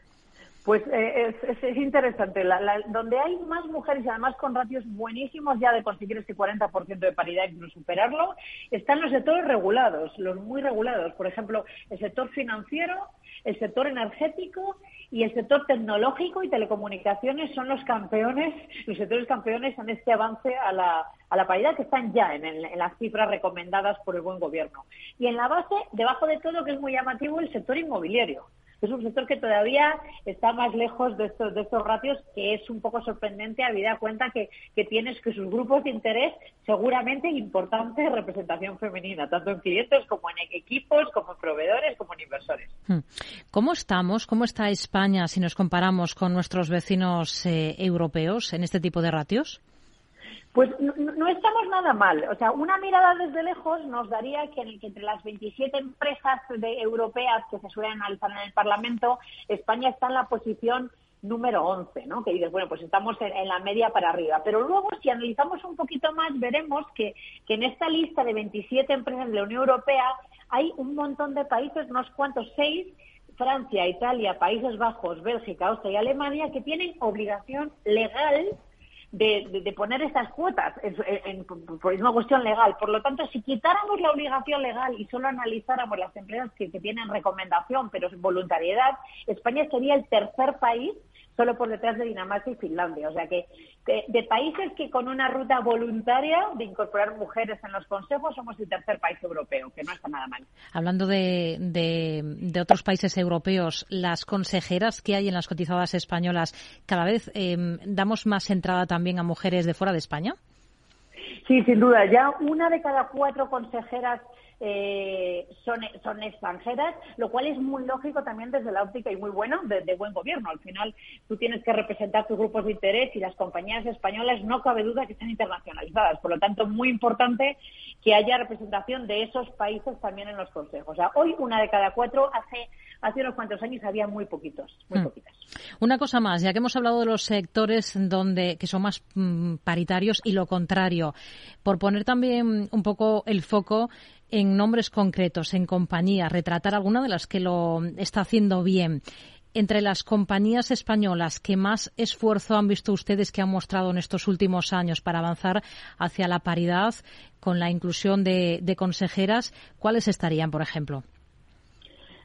Pues eh, es, interesante. donde hay más mujeres y además con ratios buenísimos ya de conseguir ese 40% de paridad y no superarlo, están los sectores regulados, los muy regulados. Por ejemplo, el sector financiero, el sector energético y el sector tecnológico y telecomunicaciones son los campeones, los sectores campeones en este avance a la, a la paridad que están ya en, en, las cifras recomendadas por el buen gobierno. Y en la base, debajo de todo, que es muy llamativo, el sector inmobiliario es un sector que todavía está más lejos de estos, de estos ratios, que es un poco sorprendente habida cuenta que, que tienes que sus grupos de interés seguramente importante representación femenina, tanto en clientes como en equipos, como en proveedores, como en inversores. Hmm. ¿Cómo estamos? ¿Cómo está España si nos comparamos con nuestros vecinos eh, europeos en este tipo de ratios? Pues no, estamos nada mal. O sea, una mirada desde lejos nos daría que, entre las 27 empresas de, europeas que se suelen analizar en el Parlamento, España está en la posición número 11, ¿no? Que dices, bueno, pues estamos en, la media para arriba. Pero luego, si analizamos un poquito más, veremos que, que en esta lista de 27 empresas de la Unión Europea hay un montón de países, unos cuantos, seis, Francia, Italia, Países Bajos, Bélgica, Austria y Alemania, que tienen obligación legal de, poner estas cuotas en, una cuestión legal. Por lo tanto, si quitáramos la obligación legal y solo analizáramos las empresas que, que tienen recomendación, pero voluntariedad, España sería el tercer país solo por detrás de Dinamarca y Finlandia. O sea que de, países que con una ruta voluntaria de incorporar mujeres en los consejos somos el tercer país europeo, que no está nada mal. Hablando de, de, otros países europeos, las consejeras que hay en las cotizadas españolas, ¿cada vez em, damos más entrada también a mujeres de fuera de España? Sí, sin duda. Ya una de cada cuatro consejeras eh, son, son extranjeras, lo cual es muy lógico también desde la óptica y muy bueno de, buen gobierno. Al final tú tienes que representar tus grupos de interés y las compañías españolas no cabe duda que están internacionalizadas. Por lo tanto, muy importante que haya representación de esos países también en los consejos. O sea, hoy una de cada cuatro hace hace unos cuantos años había muy poquitos, muy hmm. poquitas. Una cosa más, ya que hemos hablado de los sectores donde que son más mm, paritarios y lo contrario, por poner también un poco el foco en nombres concretos, en compañías, retratar alguna de las que lo está haciendo bien. Entre las compañías españolas que más esfuerzo han visto ustedes que han mostrado en estos últimos años para avanzar hacia la paridad con la inclusión de, consejeras, ¿cuáles estarían, por ejemplo?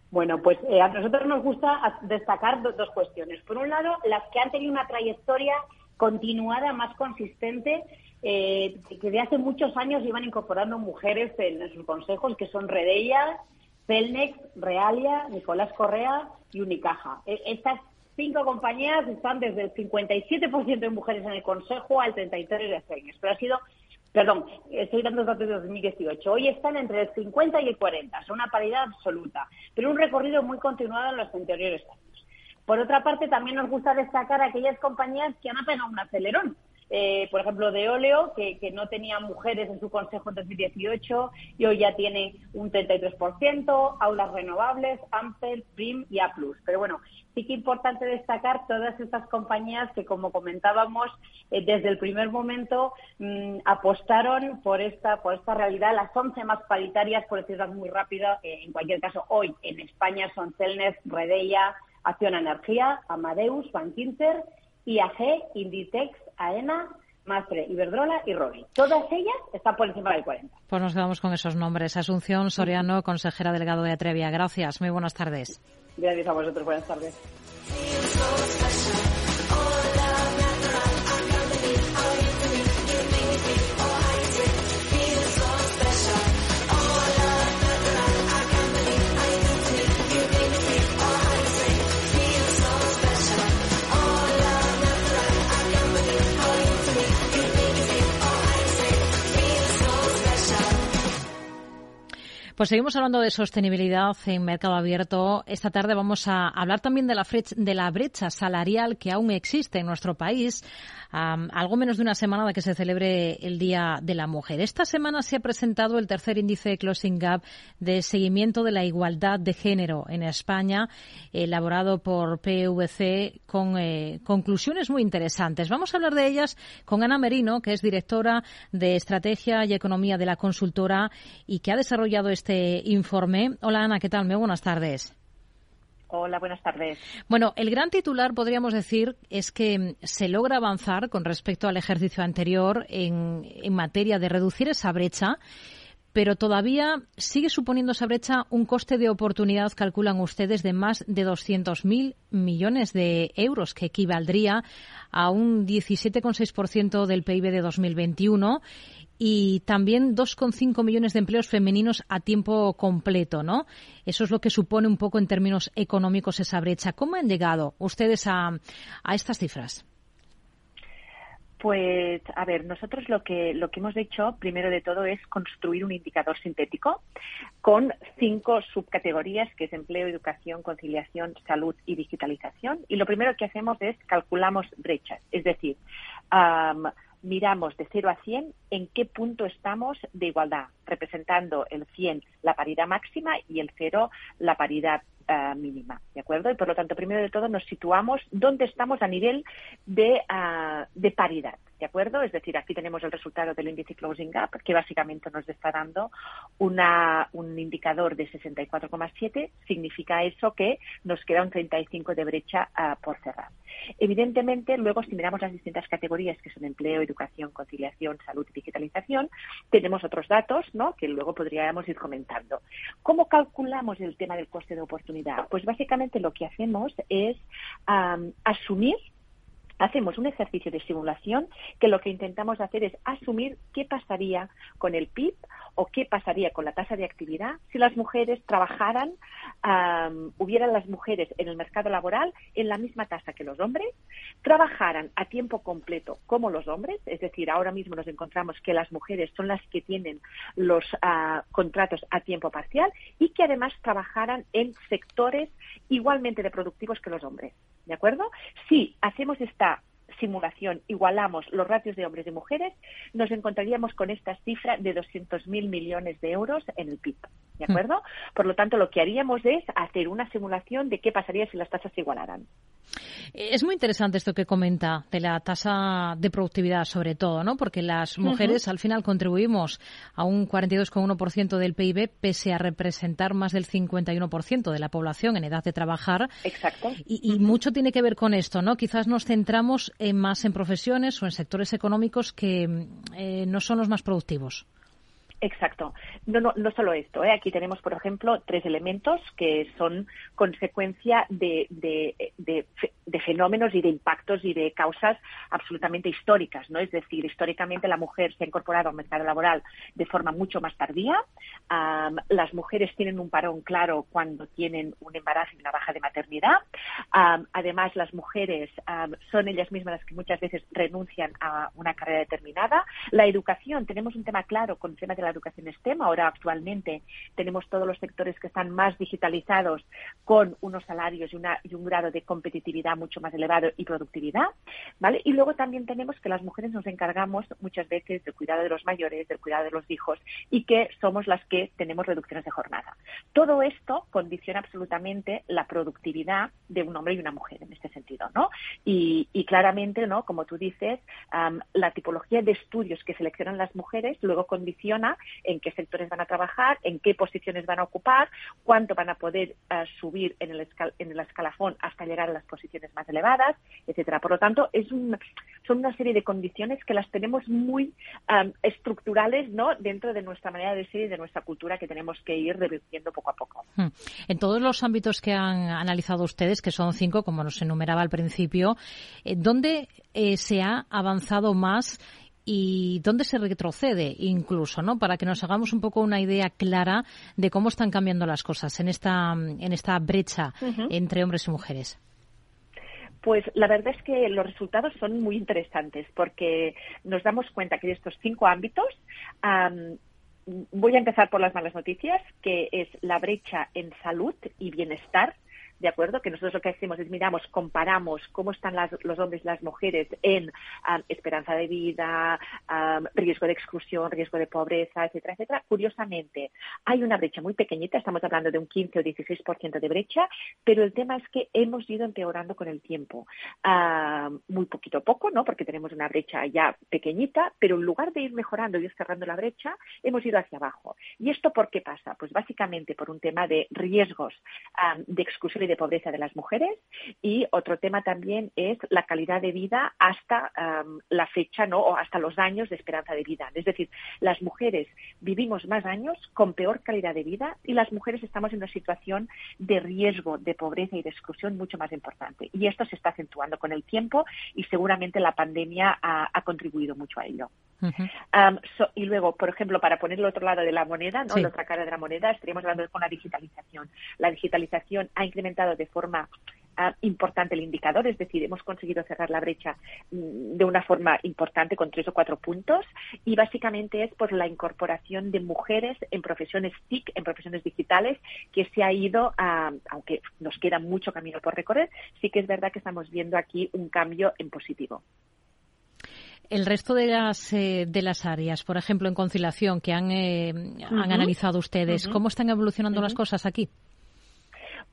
Bueno, pues eh, a nosotros nos gusta destacar dos cuestiones. Por un lado, las que han tenido una trayectoria continuada más consistente eh, que de hace muchos años iban incorporando mujeres en, sus consejos, que son Redella, Celnex, Realia, Nicolás Correa y Unicaja. E, estas cinco compañías están desde el 57% de mujeres en el consejo al 33% de Celnex. Pero ha sido, perdón, estoy dando datos de 2018. Hoy están entre el 50 y el 40, son una paridad absoluta, pero un recorrido muy continuado en los anteriores años. Por otra parte, también nos gusta destacar aquellas compañías que han apegado un acelerón eh, por ejemplo, de óleo, que, no tenía mujeres en su consejo en 2018 y hoy ya tiene un 33%, aulas renovables, Ampel, Prim y A+. Pero bueno, sí que importante destacar todas estas compañías que, como comentábamos, eh, desde el primer momento mm, apostaron por esta, por esta realidad. Las 11 más paritarias, por decirlo muy rápido, eh, en cualquier caso, hoy en España son Celnes, Redella, Acción Energía, Amadeus, Bankinter, IAG, Inditex, AENA, Mastre, Iberdrola y Robi. Todas ellas están por encima del 40. Pues nos quedamos con esos nombres. Asunción Soriano, consejera delegado de Atrevia. Gracias. Muy buenas tardes. Gracias a vosotros. Buenas tardes. Pues seguimos hablando de sostenibilidad en mercado abierto. Esta tarde vamos a hablar también de la, de la brecha salarial que aún existe en nuestro país algo menos de una semana de que se celebre el Día de la Mujer. Esta semana se ha presentado el tercer índice Closing Gap de seguimiento de la igualdad de género en España, elaborado por PVC con eh, conclusiones muy interesantes. Vamos a hablar de ellas con Ana Merino, que es directora de Estrategia y Economía de la consultora y que ha desarrollado este informe. Hola Ana, ¿qué tal? Muy buenas tardes. Hola, buenas tardes. Bueno, el gran titular, podríamos decir, es que se logra avanzar con respecto al ejercicio anterior en, materia de reducir esa brecha pero todavía sigue suponiendo esa brecha un coste de oportunidad, calculan ustedes, de más de 200.000 millones de euros, que equivaldría a un 17,6% del PIB de 2021 y también 2,5 millones de empleos femeninos a tiempo completo, ¿no? Eso es lo que supone un poco en términos económicos esa brecha. ¿Cómo han llegado ustedes a, a estas cifras? Pues, a ver, nosotros lo que, lo que hemos hecho, primero de todo, es construir un indicador sintético con cinco subcategorías, que es empleo, educación, conciliación, salud y digitalización. Y lo primero que hacemos es calculamos brechas, es decir, miramos de 0 a 100 en qué punto estamos de igualdad, representando el 100 la paridad máxima y el 0 la paridad eh, mínima, ¿de acuerdo? Y por lo tanto, primero de todo, nos situamos dónde estamos a nivel de, eh, de paridad, ¿de acuerdo? Es decir, aquí tenemos el resultado del índice Closing Gap, que básicamente nos está dando una, un indicador de 64,7. Significa eso que nos queda un 35 de brecha eh, por cerrar. Evidentemente, luego, si miramos las distintas categorías que son empleo, educación, conciliación, salud y digitalización, tenemos otros datos. Que luego podríamos ir comentando. ¿Cómo calculamos el tema del coste de oportunidad? Pues básicamente lo que hacemos es asumir hacemos un ejercicio de simulación que lo que intentamos hacer es asumir qué pasaría con el PIB o qué pasaría con la tasa de actividad si las mujeres trabajaran, hubieran las mujeres en el mercado laboral en la misma tasa que los hombres, trabajaran a tiempo completo como los hombres, es decir, ahora mismo nos encontramos que las mujeres son las que tienen los ah, contratos a tiempo parcial y que además trabajaran en sectores igualmente de productivos que los hombres. ¿De acuerdo? Si hacemos esta simulación igualamos los ratios de hombres y mujeres, nos encontraríamos con esta cifra de 200.000 millones de euros en el PIB. ¿De hmm. acuerdo? Por lo tanto, lo que haríamos es hacer una simulación de qué pasaría si las tasas se igualaran. Es muy interesante esto que comenta de la tasa de productividad, sobre todo, ¿no? Porque las mujeres al final contribuimos a un 42,1% del PIB, pese a representar más del 51% de la población en edad de trabajar. Exacto. Y, mucho tiene que ver con esto, ¿no? Quizás nos centramos más en profesiones o en sectores económicos que eh, no son los más productivos. Exacto. No, no, no solo esto. ¿eh? Aquí tenemos, por ejemplo, tres elementos que son consecuencia de, de, de, fenómenos y de impactos y de causas absolutamente históricas. ¿no? Es decir, históricamente la mujer se ha incorporado al mercado laboral de forma mucho más tardía. las mujeres tienen un parón claro cuando tienen un embarazo y una baja de maternidad. además, las mujeres son ellas mismas las que muchas veces renuncian a una carrera determinada. La educación, tenemos un tema claro con el tema de la educación STEM. Ahora actualmente tenemos todos los sectores que están más digitalizados con unos salarios y, una, y un grado de competitividad mucho más elevado y productividad, ¿vale? Y luego también tenemos que las mujeres nos encargamos muchas veces del cuidado de los mayores, del cuidado de los hijos y que somos las que tenemos reducciones de jornada. Todo esto condiciona absolutamente la productividad de un hombre y una mujer en este sentido, ¿no? Y, claramente, ¿no? Como tú dices, la tipología de estudios que seleccionan las mujeres luego condiciona en qué sectores van a trabajar, en qué posiciones van a ocupar, cuánto van a poder eh, subir en el, en el escalafón hasta llegar a las posiciones más elevadas, etcétera. Por lo tanto, es son una serie de condiciones que las tenemos muy estructurales ¿no? dentro de nuestra manera de ser y de nuestra cultura que tenemos que ir revirtiendo poco a poco. Hmm. En todos los ámbitos que han analizado ustedes, que son cinco, como nos enumeraba al principio, eh, ¿dónde eh, se ha avanzado más y dónde se retrocede incluso, ¿no? Para que nos hagamos un poco una idea clara de cómo están cambiando las cosas en esta, en esta brecha entre hombres y mujeres. Pues la verdad es que los resultados son muy interesantes porque nos damos cuenta que de estos cinco ámbitos voy a empezar por las malas noticias, que es la brecha en salud y bienestar ¿de acuerdo? Que nosotros lo que hacemos es miramos, comparamos cómo están los hombres y las mujeres en esperanza de vida, riesgo de exclusión, riesgo de pobreza, etcétera, etcétera. Curiosamente, hay una brecha muy pequeñita, estamos hablando de un 15 o 16% de brecha, pero el tema es que hemos ido empeorando con el tiempo. muy poquito a poco, ¿no? Porque tenemos una brecha ya pequeñita, pero en lugar de ir mejorando y ir cerrando la brecha, hemos ido hacia abajo. ¿Y esto por qué pasa? Pues básicamente por un tema de riesgos de exclusión y de pobreza de las mujeres y otro tema también es la calidad de vida hasta la fecha ¿no? o hasta los años de esperanza de vida. Es decir, las mujeres vivimos más años con peor calidad de vida y las mujeres estamos en una situación de riesgo de pobreza y de exclusión mucho más importante. Y esto se está acentuando con el tiempo y seguramente la pandemia ha, contribuido mucho a ello. Y luego, por ejemplo, para poner el otro lado de la moneda, ¿no? la otra cara de la moneda, estaríamos hablando con la digitalización. La digitalización ha incrementado de forma importante el indicador, es decir, hemos conseguido cerrar la brecha mm, de una forma importante con tres o cuatro puntos y básicamente es por la incorporación de mujeres en profesiones TIC, en profesiones digitales, que se ha ido, a, aunque nos queda mucho camino por recorrer, sí que es verdad que estamos viendo aquí un cambio en positivo. El resto de las, eh, de las áreas, por ejemplo, en conciliación, que han, eh, han analizado ustedes, ¿cómo están evolucionando las cosas aquí?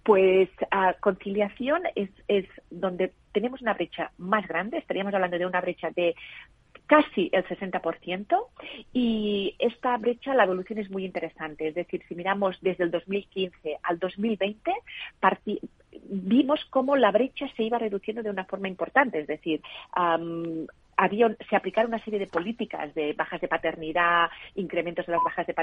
Pues a conciliación es, es donde tenemos una brecha más grande, estaríamos hablando de una brecha de casi el 60% y esta brecha, la evolución es muy interesante. Es decir, si miramos desde el 2015 al 2020, vimos cómo la brecha se iba reduciendo de una forma importante. Es decir, había, se aplicaron una serie de políticas de bajas de paternidad, incrementos de las bajas de